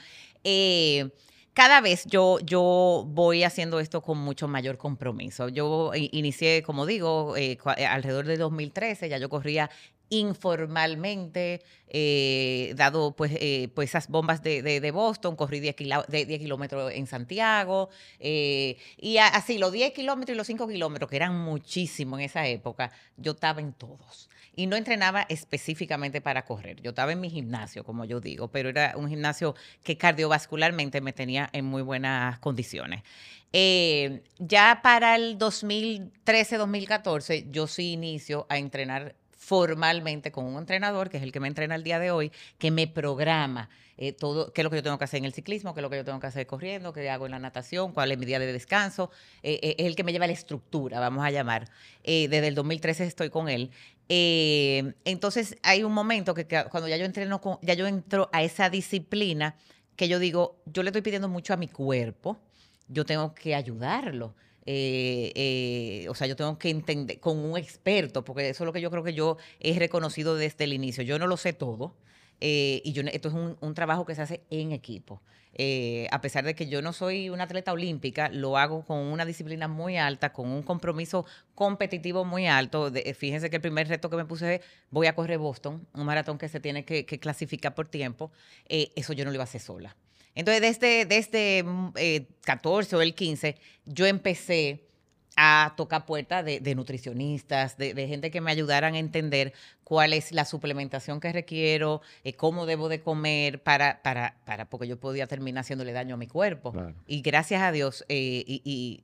Cada vez yo, yo voy haciendo esto con mucho mayor compromiso. Yo inicié, como digo, alrededor de 2013, ya yo corría informalmente, eh, dado pues, eh, pues esas bombas de, de- Boston, corrí 10, kila- de 10 kilómetros en Santiago, eh, y así los 10 kilómetros y los 5 kilómetros, que eran muchísimo en esa época, yo estaba en todos. Y no entrenaba específicamente para correr. Yo estaba en mi gimnasio, como yo digo, pero era un gimnasio que cardiovascularmente me tenía en muy buenas condiciones. Ya para el 2013-2014, yo sí inicio a entrenar formalmente con un entrenador, que es el que me entrena el día de hoy, que me programa eh, todo, qué es lo que yo tengo que hacer en el ciclismo, qué es lo que yo tengo que hacer corriendo, qué hago en la natación, cuál es mi día de descanso. eh, eh, es el que me lleva la estructura, vamos a llamar. Desde el 2013 estoy con él. Entonces hay un momento que, que cuando ya yo entreno con, ya yo entro a esa disciplina que yo digo, yo le estoy pidiendo mucho a mi cuerpo, yo tengo que ayudarlo. Eh, eh, o sea, yo tengo que entender con un experto, porque eso es lo que yo creo que yo he reconocido desde el inicio. Yo no lo sé todo. eh, y yo, esto es un, un trabajo que se hace en equipo. Eh, a pesar de que yo no soy una atleta olímpica, lo hago con una disciplina muy alta, con un compromiso competitivo muy alto. De- fíjense que el primer reto que me puse es, voy a correr Boston, un maratón que se tiene que, que clasificar por tiempo. Eh, eso yo no lo iba a hacer sola. Entonces, desde, desde mm, eh, 14 o el 15, yo empecé a tocar puertas de, de nutricionistas, de, de gente que me ayudaran a entender cuál es la suplementación que requiero, eh, cómo debo de comer para, para, para, porque yo podía terminar haciéndole daño a mi cuerpo. Claro. Y gracias a Dios, eh, y, y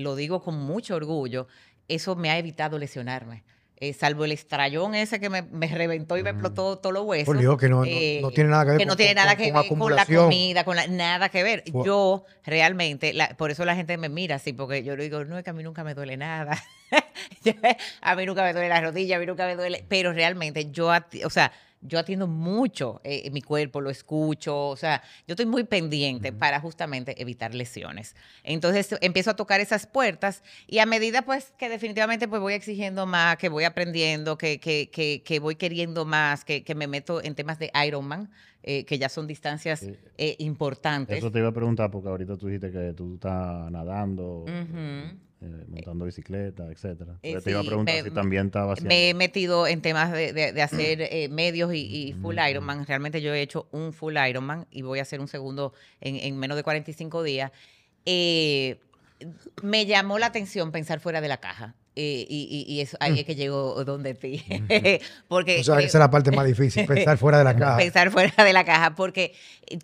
lo digo con mucho orgullo, eso me ha evitado lesionarme. Eh, salvo el estrellón ese que me, me reventó y me explotó todos los huesos. Por Dios, que no, eh, no tiene nada que ver que no con- tiene con- nada con- que con ver con la comida, con la, nada que ver. Yo realmente, la- por eso la gente me mira así, porque yo le digo, no, es que a mí nunca me duele nada. [LAUGHS] a mí nunca me duele la rodilla, a mí nunca me duele, pero realmente yo, o sea, yo atiendo mucho eh, mi cuerpo, lo escucho, o sea, yo estoy muy pendiente para justamente evitar lesiones. Entonces empiezo a tocar esas puertas y a medida pues que definitivamente pues voy exigiendo más, que voy aprendiendo, que, que, que, que voy queriendo más, que, que me meto en temas de Ironman, eh, que ya son distancias eh, importantes. Eso te iba a preguntar porque ahorita tú dijiste que tú estás nadando, Ujú. Eh, montando bicicleta, etcétera. Eh, te iba a preguntar me- si también estaba haciendo. Me he metido en temas de, de- de hacer eh, medios y, y full Ironman. Realmente yo he hecho un full Ironman y voy a hacer un segundo en, en menos de 45 días. Eh, me llamó la atención pensar fuera de la caja. Y, y- y eso, ahí es que llego donde ti. [LAUGHS] Porque O sea, esa es la parte más difícil, [LAUGHS] pensar fuera de la caja. pensar fuera de la caja, porque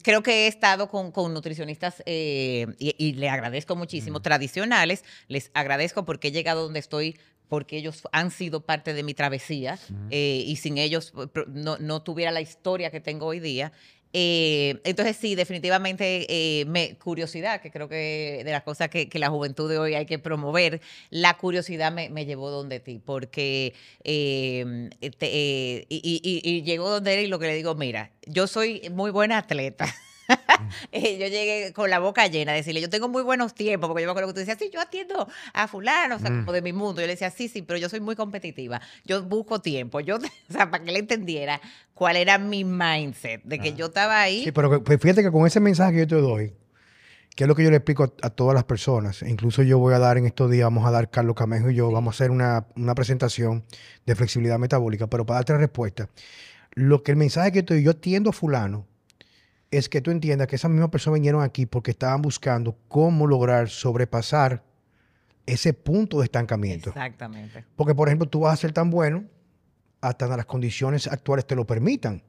creo que he estado con, con nutricionistas eh, y, y le agradezco muchísimo, tradicionales, les agradezco porque he llegado donde estoy porque ellos han sido parte de mi travesía eh, y sin ellos no, no tuviera la historia que tengo hoy día. Eh, entonces sí, definitivamente eh, me, curiosidad, que creo que de las cosas que, la juventud de hoy hay que promover, la curiosidad me, llevó donde ti, porque eh, te- eh, y, y- y- y llegó donde él y lo que le digo, mira, yo soy muy buena atleta. [LAUGHS] [LAUGHS] Eh, yo llegué con la boca llena a decirle, yo tengo muy buenos tiempos, porque yo me acuerdo que tú decías, sí, yo atiendo a fulano, o sea, como de mi mundo. Yo le decía, sí, sí, pero yo soy muy competitiva. Yo busco tiempo. Yo, [LAUGHS] o sea, para que él entendiera cuál era mi mindset, de que yo estaba ahí. Sí, pero pues fíjate que con ese mensaje que yo te doy, que es lo que yo le explico a, a todas las personas, e incluso yo voy a dar en estos días, vamos a dar, Carlos Camejo y yo, vamos a hacer una, una presentación de flexibilidad metabólica, pero para darte la respuesta, lo que el mensaje que yo te doy, yo atiendo a fulano, es que tú entiendas que esas mismas personas vinieron aquí porque estaban buscando cómo lograr sobrepasar ese punto de estancamiento. Exactamente. Porque, por ejemplo, tú vas a ser tan bueno hasta las condiciones actuales te lo permitan.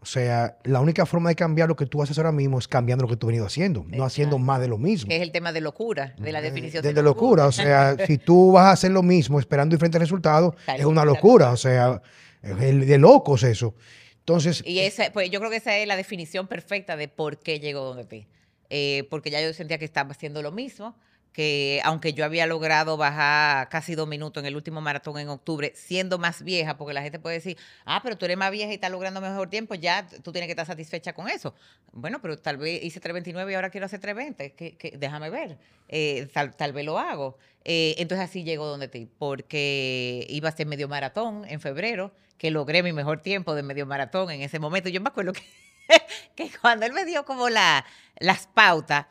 O sea, la única forma de cambiar lo que tú haces ahora mismo es cambiando lo que tú has venido haciendo, no haciendo más de lo mismo. Que es el tema de locura, de la definición De, de locura. O sea, si tú vas a hacer lo mismo esperando diferentes resultados, es una locura. O sea, es de locos eso. Entonces, Y esa, pues yo creo que esa es la definición perfecta de por qué llegó donde ti. Eh, porque ya yo sentía que estaba haciendo lo mismo, que aunque yo había logrado bajar casi dos minutos en el último maratón en octubre, siendo más vieja, porque la gente puede decir, ah, pero tú eres más vieja y estás logrando mejor tiempo, ya tú tienes que estar satisfecha con eso. Bueno, pero tal vez hice 3.29 y ahora quiero hacer 3.20, que, déjame ver, Eh, tal, tal vez lo hago. Eh, entonces así llego donde ti, porque iba a hacer medio maratón en febrero, que logré mi mejor tiempo de medio maratón en ese momento. Yo me acuerdo que, [LAUGHS] cuando él me dio como la, las pautas,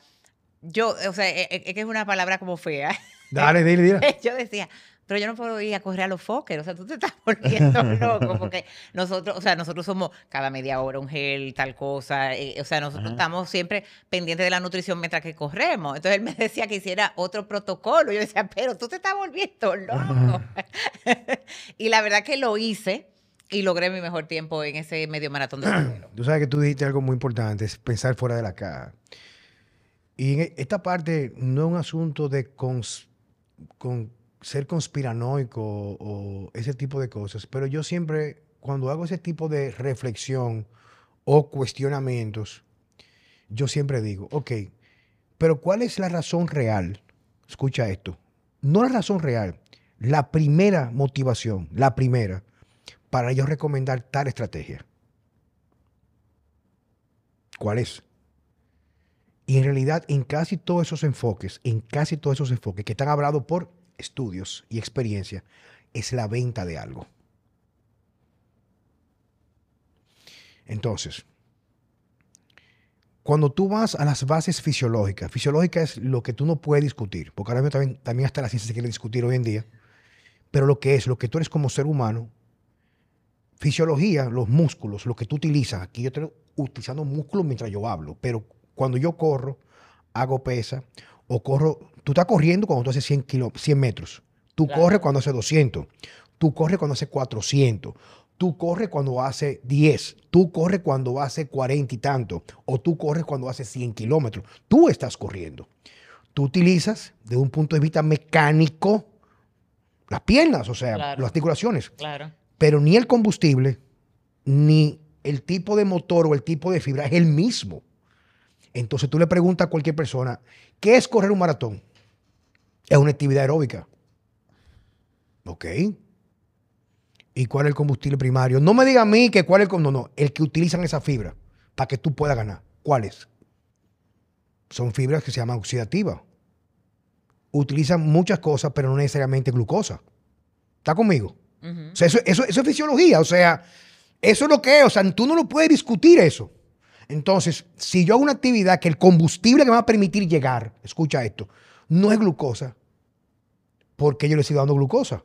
yo, o sea, es, es que es una palabra como fea. dale, dile, dile. [LAUGHS] yo decía, pero yo no puedo ir a correr a los Fokker, o sea, tú te estás volviendo [LAUGHS] loco, porque nosotros, o sea, nosotros somos cada media hora un gel, tal cosa, eh, o sea, nosotros Ajá. estamos siempre pendientes de la nutrición mientras que corremos. Entonces él me decía que hiciera otro protocolo, yo decía, pero tú te estás volviendo loco. [LAUGHS] y la verdad que lo hice y logré mi mejor tiempo en ese medio maratón de. [CLEARS THROAT] Tú sabes que tú dijiste algo muy importante, es pensar fuera de la caja. Y e- esta parte no es un asunto de ser conspiranoico o ese tipo de cosas, pero yo siempre, cuando hago ese tipo de reflexión o cuestionamientos, yo siempre digo, ok, pero ¿cuál es la razón real? Escucha esto, no la razón real, la primera motivación, la primera, para yo recomendar tal estrategia. ¿Cuál es? Y en realidad, en casi todos esos enfoques, en casi todos esos enfoques que están hablados por estudios y experiencia, es la venta de algo. Entonces, cuando tú vas a las bases fisiológicas, fisiológica es lo que tú no puedes discutir, porque ahora mismo también, también hasta la ciencia se quiere discutir hoy en día, pero lo que es, lo que tú eres como ser humano, fisiología, los músculos, lo que tú utilizas. Aquí yo estoy utilizando músculos mientras yo hablo, pero cuando yo corro, hago pesa o corro, tú estás corriendo cuando tú haces 100, kilo- 100 metros, tú Claro. corres cuando haces 200, tú corres cuando haces 400, tú corres cuando haces 10, tú corres cuando haces 40 y tanto, o tú corres cuando haces 100 kilómetros. Tú estás corriendo. Tú utilizas, de un punto de vista mecánico, las piernas, o sea, Claro. las articulaciones Claro. pero ni el combustible, ni el tipo de motor o el tipo de fibra es el mismo. Entonces tú le preguntas a cualquier persona, ¿qué es correr un maratón? Es una actividad aeróbica. Ok. ¿Y cuál es el combustible primario? No me diga a mí que cuál es el... No, no, el que utilizan esa fibra para que tú puedas ganar. ¿Cuáles? Son fibras que se llaman oxidativas. Utilizan muchas cosas, pero no necesariamente glucosa. ¿Está conmigo? Ujú. O sea, eso, eso- eso es fisiología. O sea, eso es lo que es. O sea, tú no lo puedes discutir eso. Entonces, si yo hago una actividad que el combustible que me va a permitir llegar, escucha esto, no es glucosa, ¿por qué yo le estoy dando glucosa?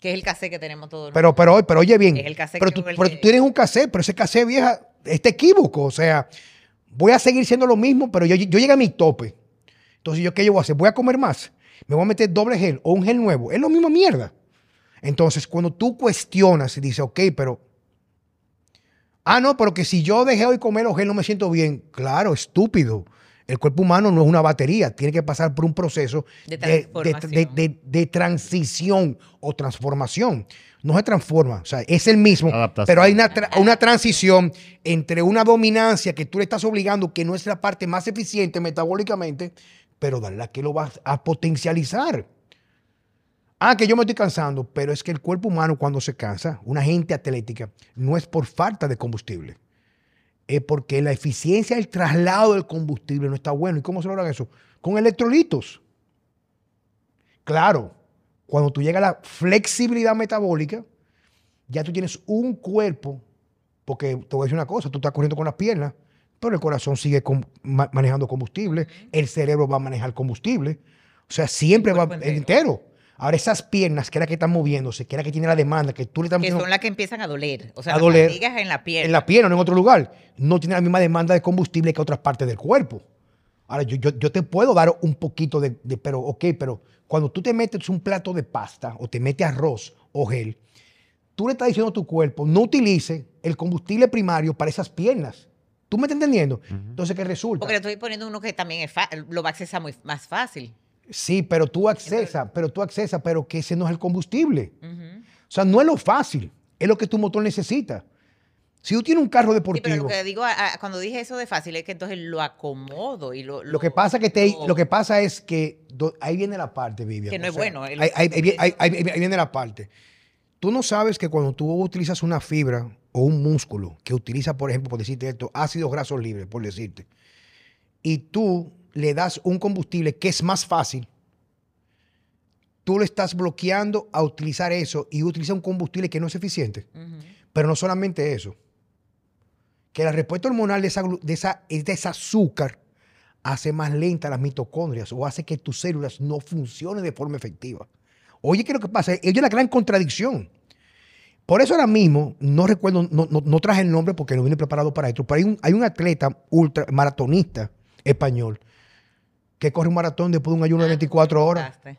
Que es el casé que tenemos todos. Pero, pero, pero oye bien, Es el cassette pero, que tú, el pero que- tú tienes un cassette, pero ese cassette vieja, este equívoco. O sea, voy a seguir siendo lo mismo, pero yo, yo llegué a mi tope. Entonces, ¿yo qué yo voy a hacer? Voy a comer más. Me voy a meter doble gel o un gel nuevo. Es lo mismo mierda. Entonces, cuando tú cuestionas y dices, ok, pero. Ah, no, pero que si yo dejé hoy comer los gel no me siento bien. Claro, estúpido. El cuerpo humano no es una batería, tiene que pasar por un proceso De de, de- de- de- de transición o transformación. No se transforma, o sea, es el mismo, Adaptación. pero hay una, tra- una transición entre una dominancia que tú le estás obligando, que no es la parte más eficiente metabólicamente, pero la que lo vas a potencializar. Ah, que yo me estoy cansando, pero es que el cuerpo humano cuando se cansa, una gente atlética, no es por falta de combustible, es porque la eficiencia del traslado del combustible no está bueno. ¿Y cómo se logra eso? Con electrolitos. Claro, cuando tú llegas a la flexibilidad metabólica, ya tú tienes un cuerpo, porque te voy a decir una cosa, tú estás corriendo con las piernas, pero el corazón sigue con- ma- manejando combustible, el cerebro va a manejar combustible, o sea, siempre El va el entero. Ahora esas piernas, que es la que están moviéndose, que es la que tiene la demanda, que tú le estás Que son las que empiezan a doler. O sea, A las doler. en la piel. en la pierna, no en otro lugar, no tiene la misma demanda de combustible que otras partes del cuerpo. Ahora, yo, yo, yo te puedo dar un poquito de, de- pero, ok, pero cuando tú te metes un plato de pasta o te metes arroz o gel, tú le estás diciendo a tu cuerpo, no utilice el combustible primario para esas piernas. ¿Tú me estás entendiendo? Entonces, ¿qué resulta? Porque le estoy poniendo uno que también es lo va a accesar muy, más fácil. Sí, pero tú accesas, pero tú accesas, pero que ese no es el combustible. O sea, no es lo fácil, es lo que tu motor necesita. Si tú tienes un carro Sí, pero deportivo, lo que digo, a- a- cuando dije eso de fácil, es que entonces lo acomodo y lo... Lo que pasa que te, lo- lo que pasa es que do- ahí viene la parte, Vivian. Que no es sea, bueno, el- ahí- ahí viene la parte. Tú no sabes que cuando tú utilizas una fibra o un músculo que utiliza, por ejemplo, por decirte esto, ácidos grasos libres, por decirte, y tú le das un combustible que es más fácil, tú le estás bloqueando a utilizar eso y utiliza un combustible que no es eficiente. Pero no solamente eso. Que la respuesta hormonal de, esa, de, esa, de ese azúcar hace más lenta las mitocondrias o hace que tus células no funcionen de forma efectiva. Oye, ¿qué es lo que pasa? Ella es la gran contradicción. Por eso ahora mismo, no recuerdo, no, no- no traje el nombre porque no vine preparado para esto, pero hay un, hay un atleta ultra maratonista español que corre un maratón después de un ayuno de Ah, 24 horas. contaste.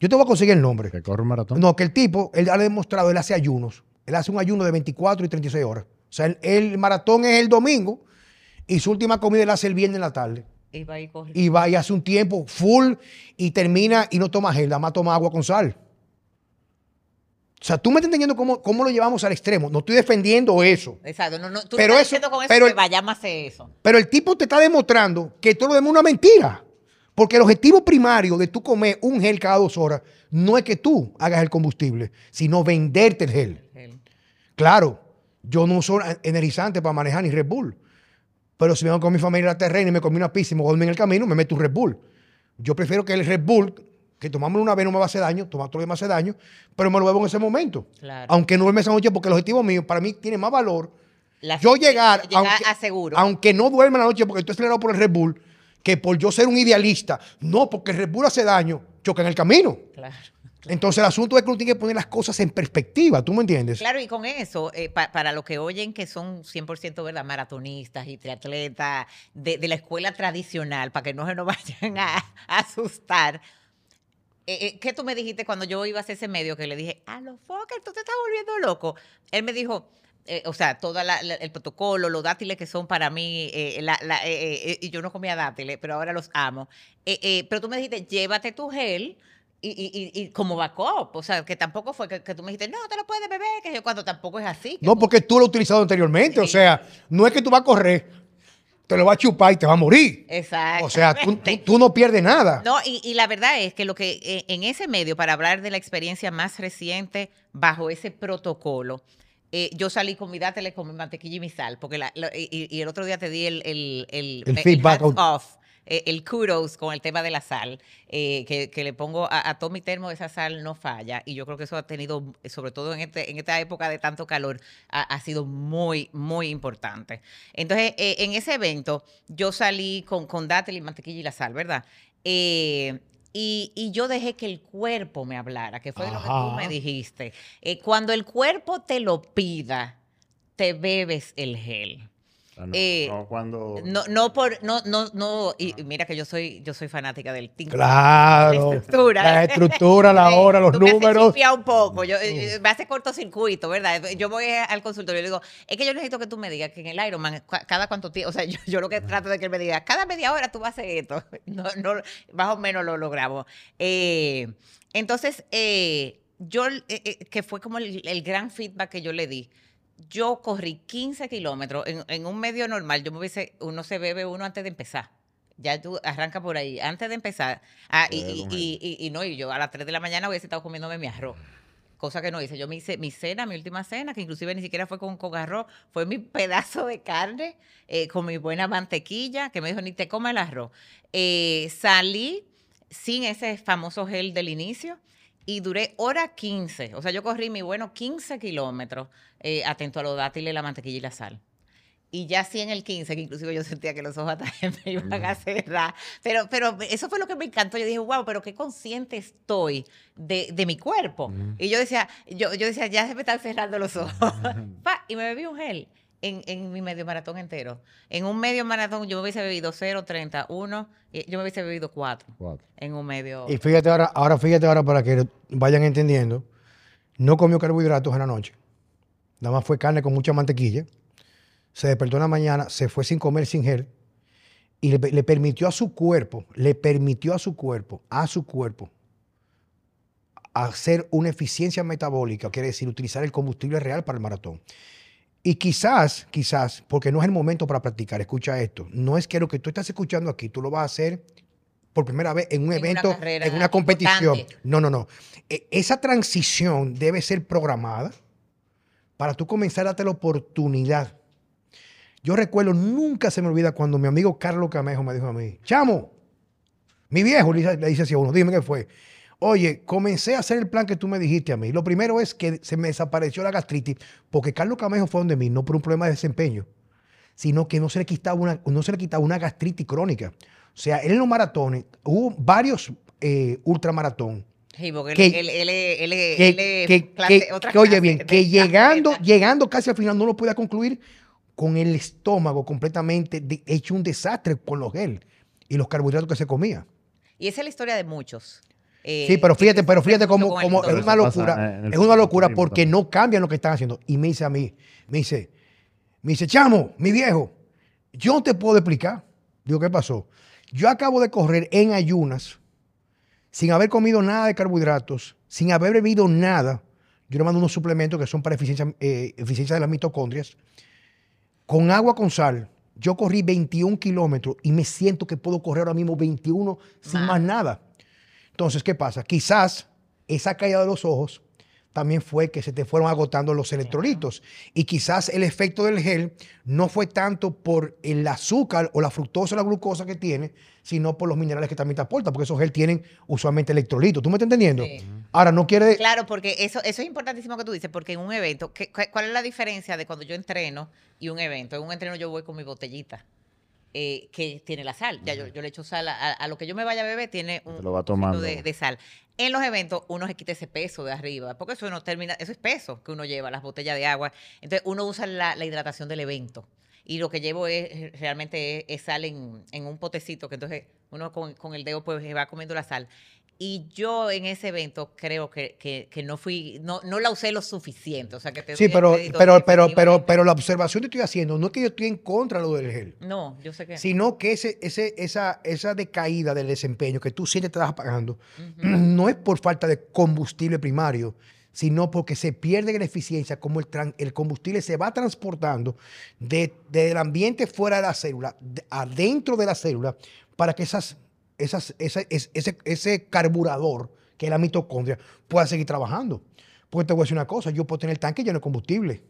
Yo te voy a conseguir el nombre. Que corre un maratón. No, que el tipo, él ha demostrado, él hace ayunos. Él hace un ayuno de 24 y 36 horas. O sea, el, el maratón es el domingo y su última comida él hace el viernes en la tarde. Y va y corre. Y va y hace un tiempo full y termina y no toma gel, nada más toma agua con sal. O sea, tú me estás entendiendo cómo, cómo lo llevamos al extremo. No estoy defendiendo eso. Exacto. No, no, tú Pero no eso- estás diciendo con eso pero que el- vayamos a hacer eso. Pero el tipo te está demostrando que todo lo demás es una mentira. Porque el objetivo primario de tú comer un gel cada dos horas no es que tú hagas el combustible, sino venderte el gel. El- Claro, yo no uso energizante para manejar ni Red Bull. Pero si vengo con mi familia a la terrena y me comí una pizza y me voy en el camino, me meto un Red Bull. Yo prefiero que el Red Bull, que tomarme una vez no me va a hacer daño, tomar todo lo demás hace daño, pero me lo bebo en ese momento. Claro. Aunque no duerme esa noche, porque el objetivo mío, para mí, tiene más valor La- yo llegar, llegar aunque, a seguro. aunque no duerma la noche porque estoy acelerado por el Red Bull, que por yo ser un idealista. No, porque el Red Bull hace daño, choca en el camino. [LAUGHS] Claro. Entonces el asunto es que uno tiene que poner las cosas en perspectiva, ¿tú me entiendes? Claro, y con eso, eh, pa- para los que oyen que son 100% ¿verdad? maratonistas y triatletas de, de la escuela tradicional, para que no se nos [LAUGHS] vayan a, a asustar. Eh, eh, ¿Qué tú me dijiste cuando yo iba a hacer ese medio que le dije, a los Fokker, tú te estás volviendo loco? Él me dijo, eh, o sea, todo el protocolo, los dátiles que son para mí, eh, la- la- eh, y yo no comía dátiles, pero ahora los amo. Pero tú me dijiste, llévate tu gel y, y, y, como backup, o sea, que tampoco fue que, que tú me dijiste, no, te lo puedes beber, que yo cuando tampoco es así. No, porque tú lo has utilizado anteriormente. O sea, no es que tú vas a correr. te lo va a chupar y te va a morir. Exacto. O sea, tú, tú- tú no pierdes nada. No, y, y la verdad es que lo que en ese medio, para hablar de la experiencia más reciente bajo ese protocolo, eh, yo salí con mi dátele con mi mantequilla y mi sal, porque la- y, y el otro día te di el, el, el, El feedback out. off, eh, el kudos con el tema de la sal, eh, que, que le pongo a, a todo mi termo, esa sal no falla, y yo creo que eso ha tenido, sobre todo en, este, en esta época de tanto calor, ha, ha sido muy, muy importante. Entonces, eh, en ese evento, yo salí con, con dátil y mantequilla y la sal, ¿verdad? Eh, y, y yo dejé que el cuerpo me hablara, que fue lo que tú me dijiste. Eh, cuando el cuerpo te lo pida, te bebes el gel. No, Eh, no cuando... No, no por, no, no, no, y mira que yo soy, yo soy fanática del tingo. Claro. [LAUGHS] La estructura. La estructura, la [LAUGHS] hora, los tú me números. chispear un poco, yo, eh, me hace cortocircuito, ¿verdad? Yo voy al consultorio y le digo, es que yo necesito que tú me digas que en el Ironman, cada cuánto tiempo, o sea, yo, yo lo que trato de que él me diga, cada media hora tú vas a hacer esto. [LAUGHS] No, no, más o menos lo logramos. Eh, entonces, eh, yo, eh, eh, que fue como el, el gran feedback que yo le di, yo corrí 15 kilómetros en, en un medio normal, yo me hubiese, uno se bebe uno antes de empezar. Ya tú arranca por ahí, antes de empezar. Ah, y no, y yo a las 3 de la mañana hubiese estado comiéndome mi arroz. Cosa que no hice. Yo me hice mi cena, mi última cena, que inclusive ni siquiera fue con, con arroz, fue mi pedazo de carne eh, con mi buena mantequilla, que me dijo, ni te coma el arroz. Eh, salí sin ese famoso gel del inicio y duré hora 15. O sea, yo corrí mi bueno 15 kilómetros eh, atento a los dátiles, la mantequilla y la sal. Y ya sí en el 15, que inclusive yo sentía que los ojos hasta [LAUGHS] me iban a cerrar. Pero, pero eso fue lo que me encantó. Yo dije, wow, pero qué consciente estoy de, de mi cuerpo. Y yo decía, yo, yo decía, ya se me están cerrando los ojos. [LAUGHS] Pa, y me bebí un gel en, en mi medio maratón entero. En un medio maratón yo me hubiese bebido 0, 30, 1, y yo me hubiese bebido 4 Cuatro. en un medio. Y fíjate ahora, ahora fíjate ahora para que vayan entendiendo. No comió carbohidratos en la noche. Nada más fue carne con mucha mantequilla. Se despertó en la mañana, se fue sin comer, sin gel. Y le, le permitió a su cuerpo, le permitió a su cuerpo, a su cuerpo, hacer una eficiencia metabólica, quiere decir utilizar el combustible real para el maratón. Y quizás, quizás, porque no es el momento para practicar, escucha esto, no es que lo que tú estás escuchando aquí, tú lo vas a hacer por primera vez en un En una evento, carrera en una competición. importante. No, no, no. E- Esa transición debe ser programada para tú comenzar a darte la oportunidad. Yo recuerdo, nunca se me olvida cuando mi amigo Carlos Camejo me dijo a mí, chamo, mi viejo le dice, le dice así a uno, dime qué fue. Oye, comencé a hacer el plan que tú me dijiste a mí. Lo primero es que se me desapareció la gastritis, porque Carlos Camejo fue donde mí, no por un problema de desempeño, sino que no se le quitaba una, no se le quitaba una gastritis crónica. O sea, él en los maratones, hubo varios eh, ultramaratón Sí, porque que- él, él, él, él, que, él es que- clase- que- otra que, oye bien, de que [LAUGHS] llegando, llegando casi al final no lo podía concluir con el estómago completamente de- hecho un desastre con los gel y los carbohidratos que se comía. Y esa es la historia de muchos. Eh, Sí, pero fíjate, pero fíjate cómo, cómo es una pasa locura, es una locura porque no cambian lo que están haciendo. Y me dice a mí, me dice, me dice, chamo, mi viejo, yo no te puedo explicar. Digo, ¿qué pasó? Yo acabo de correr en ayunas, sin haber comido nada de carbohidratos, sin haber bebido nada. Yo le mando unos suplementos que son para eficiencia, eh, eficiencia de las mitocondrias. Con agua con sal. Yo corrí 21 kilómetros y me siento que puedo correr ahora mismo 21 sin Más. más nada. Entonces, ¿qué pasa? Quizás esa caída de los ojos también fue que se te fueron agotando los electrolitos. Y quizás el efecto del gel no fue tanto por el azúcar o la fructosa o la glucosa que tiene, sino por los minerales que también te aporta, porque esos gel tienen usualmente electrolitos. ¿Tú me estás entendiendo? Sí. Ahora, no quiere... Claro, porque eso, eso es importantísimo que tú dices, porque en un evento, ¿qué- cu- ¿cuál es la diferencia de cuando yo entreno y un evento? En un entreno yo voy con mi botellita. Eh, que tiene la sal. Ya yo, yo le echo sal a, lo que yo me vaya a beber, tiene un lo va poquito tomando. de, de sal. En los eventos uno se quita ese peso de arriba, porque eso no termina, eso es peso que uno lleva, las botellas de agua. Entonces uno usa la, la hidratación del evento. Y lo que llevo es realmente es, es sal en, en un potecito, que entonces uno con, con el dedo pues va comiendo la sal. Y yo en ese evento creo que, que- que no fui, no, no la usé lo suficiente. O sea que te Sí, el pero, pero, pero, pero, pero la observación que estoy haciendo no es que yo estoy en contra de lo del gel. No, yo sé que. sino que ese, ese, esa, esa decaída del desempeño que tú sientes te estás apagando [CLEARS THROAT] no es por falta de combustible primario, sino porque se pierde la eficiencia, como el, tran- el combustible se va transportando de- del ambiente fuera de la célula, de- adentro de la célula, para que esas, esas, esa- es- ese, ese carburador, que es la mitocondria, pueda seguir trabajando. Porque te voy a decir una cosa, yo puedo tener el tanque lleno de combustible,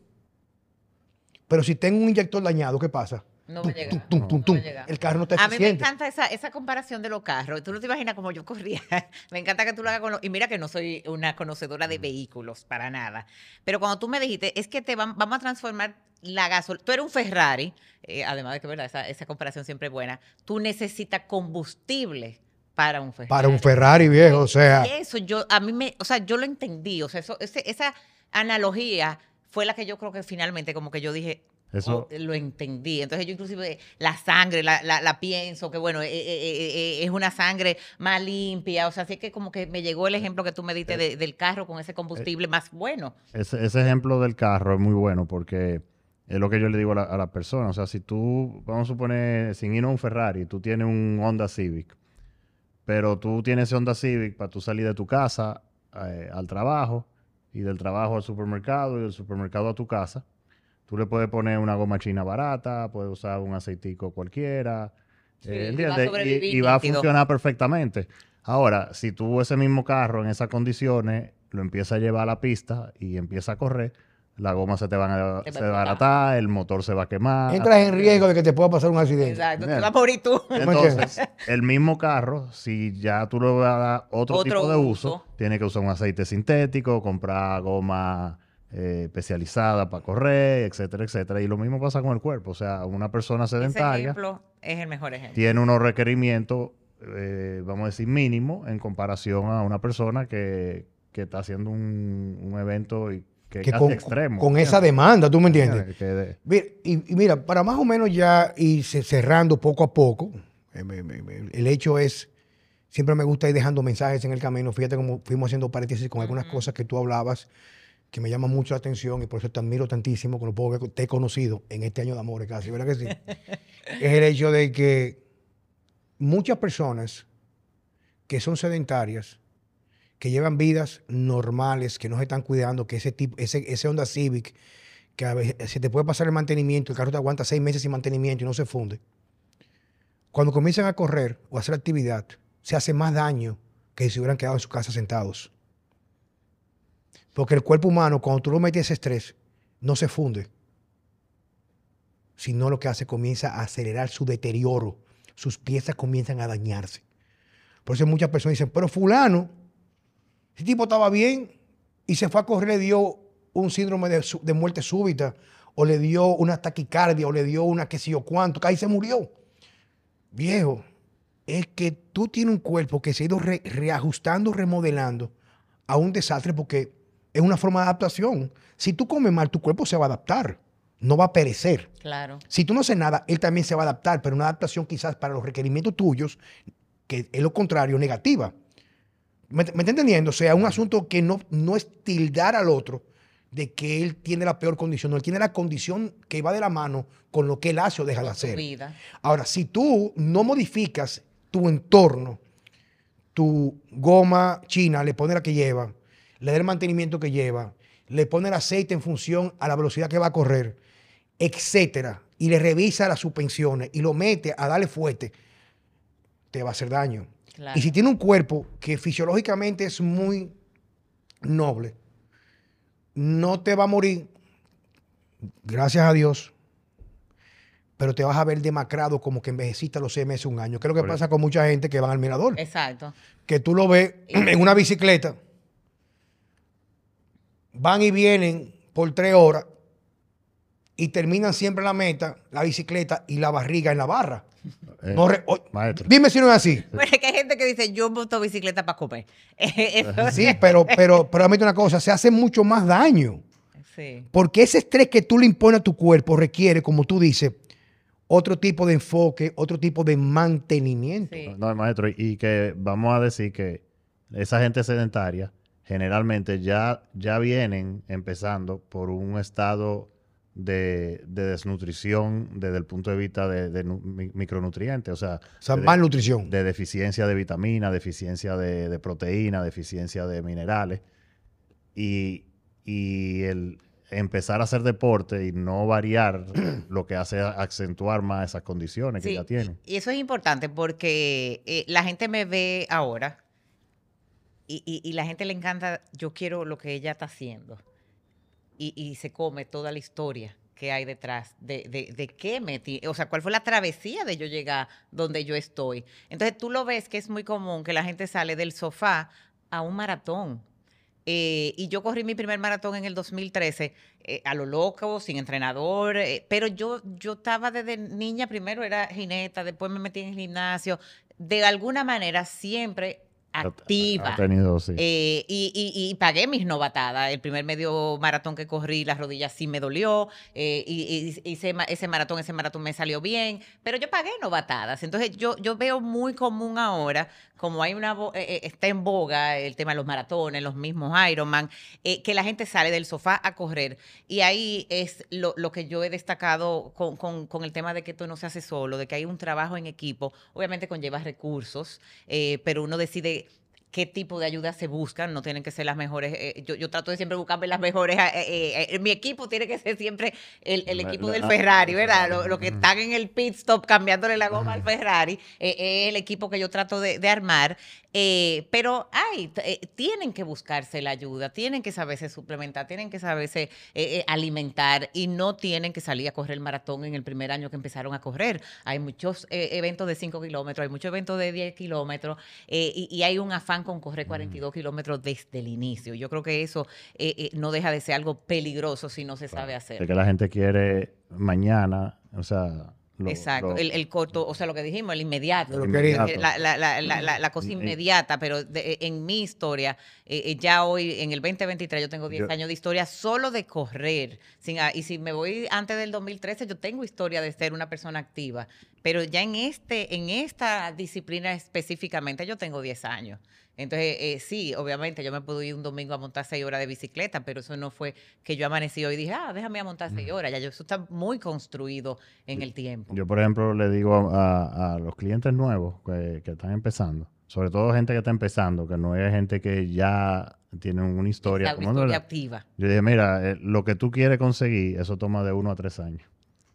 pero si tengo un inyector dañado, ¿qué pasa? No Tum, va a llegar. tum, tum, No tum, va a tum. llegar. El carro no está A mí me eficiente. encanta esa, esa comparación de los carros. Tú no te imaginas cómo yo corría. [LAUGHS] me encanta que tú lo hagas con los... Y mira que no soy una conocedora de vehículos, para nada. Pero cuando tú me dijiste, es que te van- vamos a transformar la gasolina... Tú eres un Ferrari, eh, además de que, ¿verdad? Esa, esa comparación siempre es buena. Tú necesitas combustible para un Ferrari. Para un Ferrari viejo, o sea, eso yo, a mí me, o sea, yo lo entendí. O sea, eso, ese- esa analogía fue la que yo creo que finalmente como que yo dije, Eso- oh, lo entendí. Entonces yo inclusive la sangre, la, la- la pienso, que bueno, eh, eh, eh, eh, es una sangre más limpia. O sea, así que como que me llegó el ejemplo que tú me diste de- del carro con ese combustible más bueno. Ese, ese ejemplo del carro es muy bueno porque es lo que yo le digo a la, a la persona. O sea, si tú, vamos a suponer, sin ir a un Ferrari, tú tienes un Honda Civic, pero tú tienes ese Honda Civic para tú salir de tu casa eh, al trabajo y del trabajo al supermercado y del supermercado a tu casa. Tú le puedes poner una goma china barata, puedes usar un aceitico cualquiera, Sí, eh, y va a ¿entiendes? sobrevivir Y, y va a nítido. funcionar perfectamente. Ahora, si tú ese mismo carro en esas condiciones lo empiezas a llevar a la pista y empieza a correr, la goma se te van a Te va a desbaratar, el motor se va a quemar. entras en riesgo de que te pueda pasar un accidente. Exacto, te vas a morir tú. Entonces, el mismo carro, si ya tú le vas a dar otro, Otro tipo de uso, uso. tienes que usar un aceite sintético, comprar goma eh, especializada para correr, etcétera, etcétera. Y lo mismo pasa con el cuerpo. O sea, una persona Ese sedentaria ejemplo es el mejor ejemplo. tiene unos requerimientos, eh, vamos a decir, mínimos en comparación a una persona que, que está haciendo un, un evento y que, Que casi con, extremo. con esa demanda, ¿tú me entiendes? Que de- Mira, y, y mira, para más o menos ya ir ce- cerrando poco a poco, eh, el hecho es, siempre me gusta ir dejando mensajes en el camino. Fíjate cómo fuimos haciendo paréntesis con algunas cosas que tú hablabas que me llaman mucho la atención y por eso te admiro tantísimo, con lo poco que te he conocido en este año de amores casi, ¿verdad que sí? [LAUGHS] es el hecho de que muchas personas que son sedentarias, que llevan vidas normales, que no se están cuidando, que ese tipo, ese, ese Civic, que a veces se te puede pasar el mantenimiento, el carro te aguanta seis meses sin mantenimiento y no se funde. Cuando comienzan a correr o a hacer actividad, se hace más daño que si hubieran quedado en su casa sentados. Porque el cuerpo humano, cuando tú lo metes ese estrés, no se funde. Sino lo que hace comienza a acelerar su deterioro. Sus piezas comienzan a dañarse. Por eso muchas personas dicen, pero fulano, ese tipo estaba bien y se fue a correr, le dio un síndrome de, muerte súbita, o le dio una taquicardia, o le dio una qué sé yo cuánto, que ahí se murió. Viejo, es que tú tienes un cuerpo que se ha ido re- reajustando, remodelando a un desastre porque es una forma de adaptación. Si tú comes mal, tu cuerpo se va a adaptar, no va a perecer. Claro. Si tú no haces nada, él también se va a adaptar, pero una adaptación quizás para los requerimientos tuyos, que es lo contrario, negativa. ¿Me, me está entendiendo? O sea, un asunto que no, no es tildar al otro de que él tiene la peor condición, no, él tiene la condición que va de la mano con lo que él hace o deja de hacer. vida. Ahora, si tú no modificas tu entorno, tu goma china, le pones la que lleva, le da el mantenimiento que lleva, le pone el aceite en función a la velocidad que va a correr, etcétera, y le revisa las suspensiones y lo mete a darle fuerte, te va a hacer daño. Claro. Y si tiene un cuerpo que fisiológicamente es muy noble, no te va a morir, gracias a Dios, pero te vas a ver demacrado como que envejeciste a los seis meses, un año. ¿Qué es lo que pasa con mucha gente que van al mirador? Exacto. Que tú lo ves en una bicicleta, van y vienen por tres horas y terminan siempre la meta, la bicicleta y la barriga en la barra. [LAUGHS] eh, No re- oye, maestro. dime si no es así. [LAUGHS] Bueno, es que hay gente que dice, yo monto bicicleta para comer. [LAUGHS] Sí, pero, pero, pero admite una cosa, se hace mucho más daño. sí. Porque ese estrés que tú le impones a tu cuerpo requiere, como tú dices, otro tipo de enfoque, otro tipo de mantenimiento. Sí. No, maestro, y- y que vamos a decir que esa gente sedentaria generalmente ya, ya vienen empezando por un estado de, de desnutrición desde el punto de vista de, de nu- mi- micronutrientes, o sea, O sea, de- malnutrición. de deficiencia de vitamina, deficiencia de, de proteína, deficiencia de minerales. y, y el empezar a hacer deporte y no variar [CLEARS THROAT] lo que hace acentuar más esas condiciones que Sí, ya tienen. Y eso es importante porque eh, la gente me ve ahora y, y, y la gente le encanta, yo quiero lo que ella está haciendo. Y, se come toda la historia que hay detrás de, de, qué me... ti- O sea, cuál fue la travesía de yo llegar donde yo estoy. Entonces tú lo ves que es muy común que la gente sale del sofá a un maratón. Eh, y yo corrí mi primer maratón en el 2013 eh, a lo loco, sin entrenador, eh, pero yo, yo estaba desde niña, primero era jineta, después me metí en el gimnasio, de alguna manera siempre activa. Ha tenido, sí. Eh, y, y- y pagué mis novatadas. El primer medio maratón que corrí, las rodillas sí me dolió. eh, y, y hice ese maratón, ese maratón me salió bien. Pero yo pagué novatadas. Entonces yo, yo veo muy común ahora, como hay una eh, eh, está en boga el tema de los maratones, los mismos Ironman, eh, que la gente sale del sofá a correr. Y ahí es lo, lo que yo he destacado con, con- con el tema de que esto no se hace solo, de que hay un trabajo en equipo. Obviamente conlleva recursos, eh, pero uno decide qué tipo de ayuda se buscan, no tienen que ser las mejores. eh, yo, yo trato de siempre buscarme las mejores. eh, eh, eh, mi equipo tiene que ser siempre el, equipo la- del ah, Ferrari, ¿verdad? Ferrari, Lo, que están en el pit stop cambiándole la goma al Ferrari, eh, es el equipo que yo trato de, de armar. eh, pero eh, tienen que buscarse la ayuda, tienen que saberse suplementar, tienen que saberse eh, eh, alimentar y no tienen que salir a correr el maratón en el primer año que empezaron a correr. Hay muchos eh, eventos de 5 kilómetros, hay muchos eventos de 10 kilómetros eh, y, y hay un afán con correr 42 kilómetros desde el inicio. Yo creo que eso eh, eh, no deja de ser algo peligroso si no se sabe De hacer. que la gente quiere mañana, o sea... lo- Exacto, lo- el, el corto, o sea, lo que dijimos, el inmediato. Lo. Eh, La, la- la- la- cosa inmediata, pero de- en mi historia, eh, eh, ya hoy, en el 2023, yo tengo 10 Yo- años de historia solo de correr. Sin, y si me voy antes del 2013, yo tengo historia de ser una persona activa. Pero ya en, este, en esta disciplina específicamente, yo tengo 10 años. Entonces, eh, sí, obviamente, yo me puedo ir un domingo a montar 6 horas de bicicleta, pero eso no fue que yo amanecí hoy y dije, ah, déjame a montar 6 horas. Ya yo, eso está muy construido en el tiempo. Yo, por ejemplo, le digo a, los clientes nuevos que, que están empezando, sobre todo gente que está empezando, que no es gente que ya tiene una historia. Como historia activa. Yo dije, mira, eh, lo que tú quieres conseguir, eso toma de uno a tres años.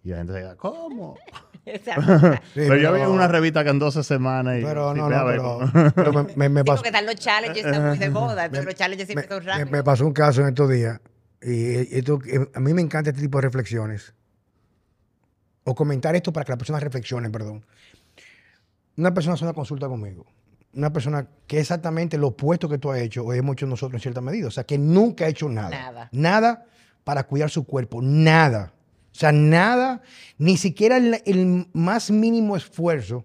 Y la gente dice, ¿cómo? [LAUGHS] Exacto. [LAUGHS] Pero yo vi una revista que en 12 semanas. Y, Pero sí, no, no, pero, pero me, me- me Sí, pasó, porque están los challenges, están muy de moda. Los challenges siempre me- son me- rápidos. me pasó un caso en estos días. Y esto, eh, a mí me encanta este tipo de reflexiones. O comentar esto para que las personas reflexionen, perdón. Una persona hace una consulta conmigo. Una persona que es exactamente lo opuesto que tú has hecho o hemos hecho nosotros en cierta medida. O sea, que nunca ha hecho nada. Nada. Nada para cuidar su cuerpo. Nada. O sea, nada, ni siquiera el, el más mínimo esfuerzo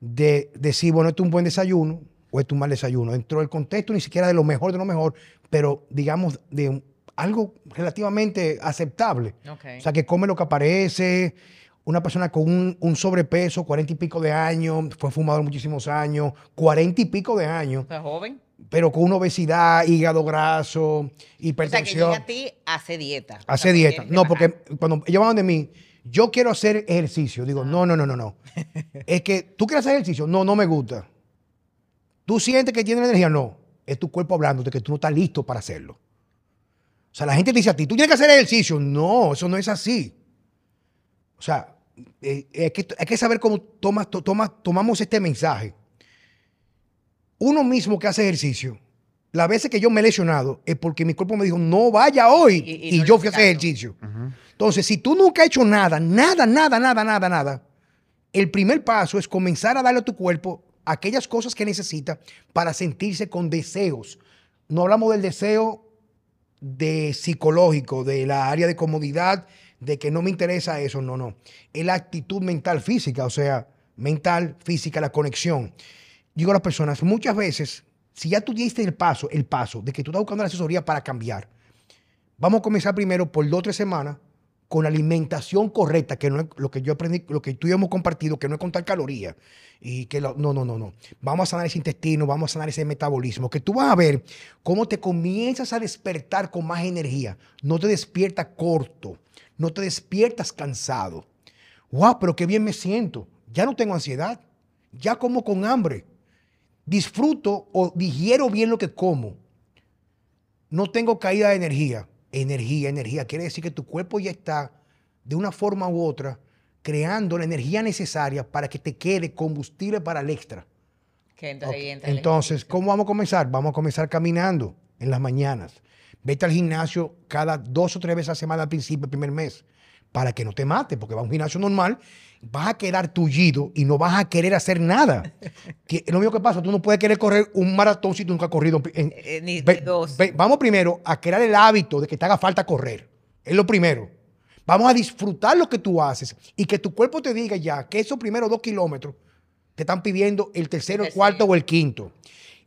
de decir, bueno, esto es un buen desayuno o esto es un mal desayuno. Dentro del contexto ni siquiera de lo mejor de lo mejor, pero digamos de algo relativamente aceptable. O sea, que come lo que aparece. Una persona con un, un sobrepeso, cuarenta y pico de años, fue fumador muchísimos años, cuarenta y pico de años, ¿Estás joven? Pero con una obesidad, hígado graso, O sea, que hipertensión. llega a ti, hace dieta. O Hace sea, dieta. No, porque cuando ellos van de mí, yo quiero hacer ejercicio. Digo, no, no, no, no, no. [LAUGHS] es que tú quieres hacer ejercicio. No, no me gusta. Tú sientes que tienes energía. No. Es tu cuerpo hablándote que tú no estás listo para hacerlo. O sea, la gente te dice a ti, tú tienes que hacer ejercicio. No, eso no es así. O sea, eh, hay, que, hay que saber cómo tomas, to- tomas- tomamos este mensaje. Uno mismo que hace ejercicio, las veces que yo me he lesionado es porque mi cuerpo me dijo, no vaya hoy. Y- Y, y no le yo fui a hice hacer ejercicio. Entonces, si tú nunca has hecho nada, nada, nada, nada, nada, nada, el primer paso es comenzar a darle a tu cuerpo aquellas cosas que necesita para sentirse con deseos. No hablamos del deseo de psicológico, de la área de comodidad, de que no me interesa eso, no, no. Es la actitud mental física, o sea, mental, física, la conexión. Digo a las personas, muchas veces, si ya tú diste el paso, el paso de que tú estás buscando la asesoría para cambiar, vamos a comenzar primero por dos o tres semanas con la alimentación correcta, que no es lo que yo aprendí, lo que tú y yo hemos compartido, que no es contar calorías. Y que no, no, no, no. Vamos a sanar ese intestino, vamos a sanar ese metabolismo, que tú vas a ver cómo te comienzas a despertar con más energía. No te despiertas corto, no te despiertas cansado. Wow, pero qué bien me siento. Ya no tengo ansiedad, ya como con hambre. Disfruto o digiero bien lo que como no tengo caída de energía. Energía, energía. Quiere decir que tu cuerpo ya está, de una forma u otra, creando la energía necesaria para que te quede combustible para el extra. Que entonces, ahí entra el Entonces, ejercicio. ¿cómo vamos a comenzar? Vamos a comenzar caminando en las mañanas. Vete al gimnasio cada dos o tres veces a la semana al principio, el primer mes, para que no te mate, porque va a un gimnasio normal, vas a quedar tullido y no vas a querer hacer nada. [LAUGHS] Que- lo mismo que pasa, tú no puedes querer correr un maratón si tú nunca has corrido. en- Eh, ni- ve- ni dos. ve- vamos primero a crear el hábito de que te haga falta correr. Es lo primero. Vamos a disfrutar lo que tú haces y que tu cuerpo te diga ya que esos primeros dos kilómetros te están pidiendo el tercero, el cuarto o el quinto.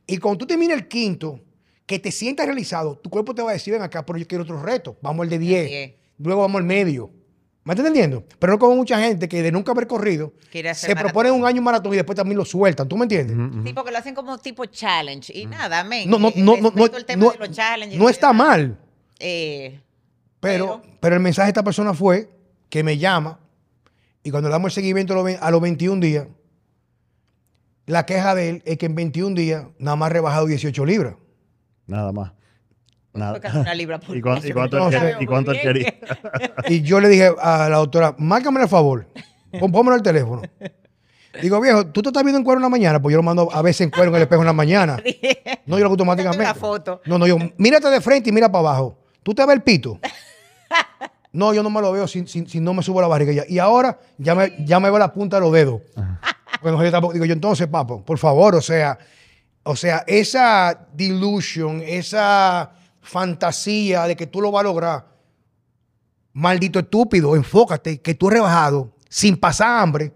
Y cuando tú termines el quinto, que te sientas realizado, tu cuerpo te va a decir, ven acá, pero yo quiero otro reto. Vamos al de 10. diez. Luego vamos al medio. ¿Me estás entendiendo? Pero no como mucha gente que de nunca haber corrido, Quiere hacer se maratón. proponen un año un maratón y después también lo sueltan. ¿Tú me entiendes? Sí, porque lo hacen como tipo challenge. Y nada, men. No, no, no, no, no, el tema no, de los challenges no está mal. Eh, Pero, Pero- pero el mensaje de esta persona fue que me llama y cuando le damos el seguimiento a los, ve- a los 21 días, la queja de él es que en 21 días nada más ha rebajado 18 libras. Nada más. Nada. fue casi una libra por [LAUGHS] ¿Y, cuán- y día. cuánto él y cuánto él Muy bien. quería? [LAUGHS] Y yo le dije a la doctora, márcame el favor, pónmelo al teléfono. Digo, viejo, tú te estás viendo en cuero en la mañana, pues yo lo mando a veces en cuero en el espejo en la mañana. [LAUGHS] No, yo lo hago automáticamente. La foto. No, no, yo, mírate de frente y mira para abajo. ¿Tú te ves el pito? No, yo no me lo veo si, si- si no me subo la barriga. Y ahora ya me, ya me veo la punta de los dedos. Bueno, yo tampoco, digo yo, entonces, papo, por favor, o sea, o sea, esa delusion, esa fantasía de que tú lo vas a lograr, maldito estúpido, enfócate, que tú has rebajado sin pasar hambre,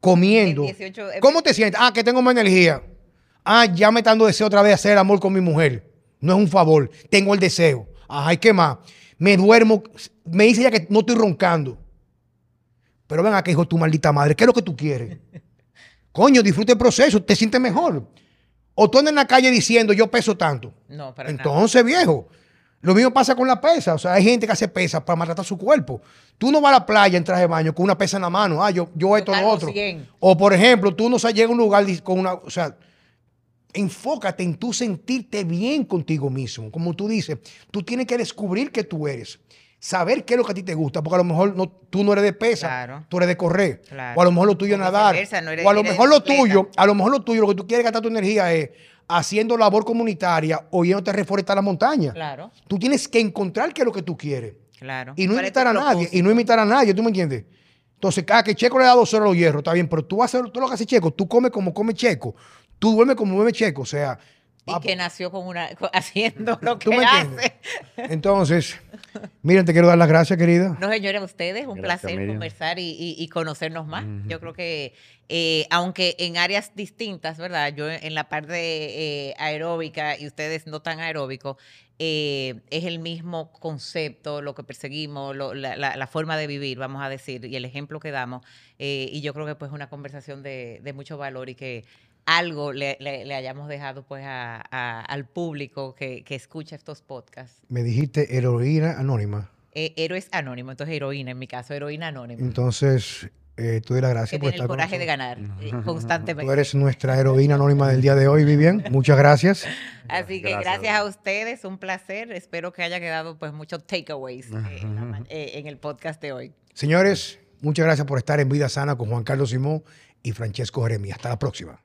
comiendo. El 18, eh, ¿Cómo te sientes? Ah, que tengo más energía. Ah, ya me está dando deseo otra vez de hacer amor con mi mujer. No es un favor, tengo el deseo. Ajá, ¿y qué más? Me duermo, me dice ya que no estoy roncando. Pero ven acá, hijo de tu maldita madre, ¿qué es lo que tú quieres? [LAUGHS] Coño, disfruta el proceso, te sientes mejor. O tú andas en la calle diciendo, yo peso tanto. No, para nada. Entonces, viejo, lo mismo pasa con la pesa. O sea, hay gente que hace pesas para maltratar su cuerpo. Tú no vas a la playa en traje de baño con una pesa en la mano. Ah, yo, yo esto, lo otro. 100. O, por ejemplo, tú no sabes, llega a un lugar con una... O sea, enfócate en tú sentirte bien contigo mismo. Como tú dices, tú tienes que descubrir que tú eres. Saber qué es lo que a ti te gusta. Porque a lo mejor no, tú no eres de pesa, Claro. tú eres de correr. Claro. O a lo mejor lo tuyo es nadar. no o a lo mejor lo tuyo a lo mejor lo tuyo, lo que tú quieres gastar tu energía es haciendo labor comunitaria o yéndote a reforestar la montaña. Claro, Tú tienes que encontrar qué es lo que tú quieres. claro. Y no ¿Cuál es imitar a nadie. Y no imitar a nadie, ¿tú me entiendes? Entonces, cada que Checo le da dos horas a los hierros, está bien, pero tú vas a hacer todo lo que hace Checo. Tú comes como come Checo. Tú duermes como duerme Checo. O sea, Y que nació con una, [LAUGHS] haciendo lo ¿tú que me hace. entiendes? Entonces, miren, te quiero dar las gracias, querida. No, señores, a ustedes, un Gracias, placer Miriam. conversar y, y- y conocernos más. Yo creo que, eh, aunque en áreas distintas, ¿verdad? Yo en la parte eh, aeróbica y ustedes no tan aeróbicos, eh, es el mismo concepto, lo que perseguimos, lo- la, la- la forma de vivir, vamos a decir, y el ejemplo que damos. eh, y yo creo que pues es una conversación de, de mucho valor y que algo le, le- le hayamos dejado pues a- a- al público que, que escucha estos podcasts. Me dijiste heroína anónima. Eh, héroes anónimos, entonces heroína, en mi caso, heroína anónima. Entonces, eh, tú doy las que gracias por tiene estar el con coraje de ganar eh, Tú constantemente. eres nuestra heroína anónima del día de hoy, Vivian. [LAUGHS] Muchas gracias. Así que Gracias. gracias a ustedes, un placer. Espero que haya quedado pues muchos takeaways eh, en, la eh, el podcast de hoy. Señores, muchas gracias por estar en Vida Sana con Juan Carlos Simón y Francesco Jeremías. Hasta la próxima.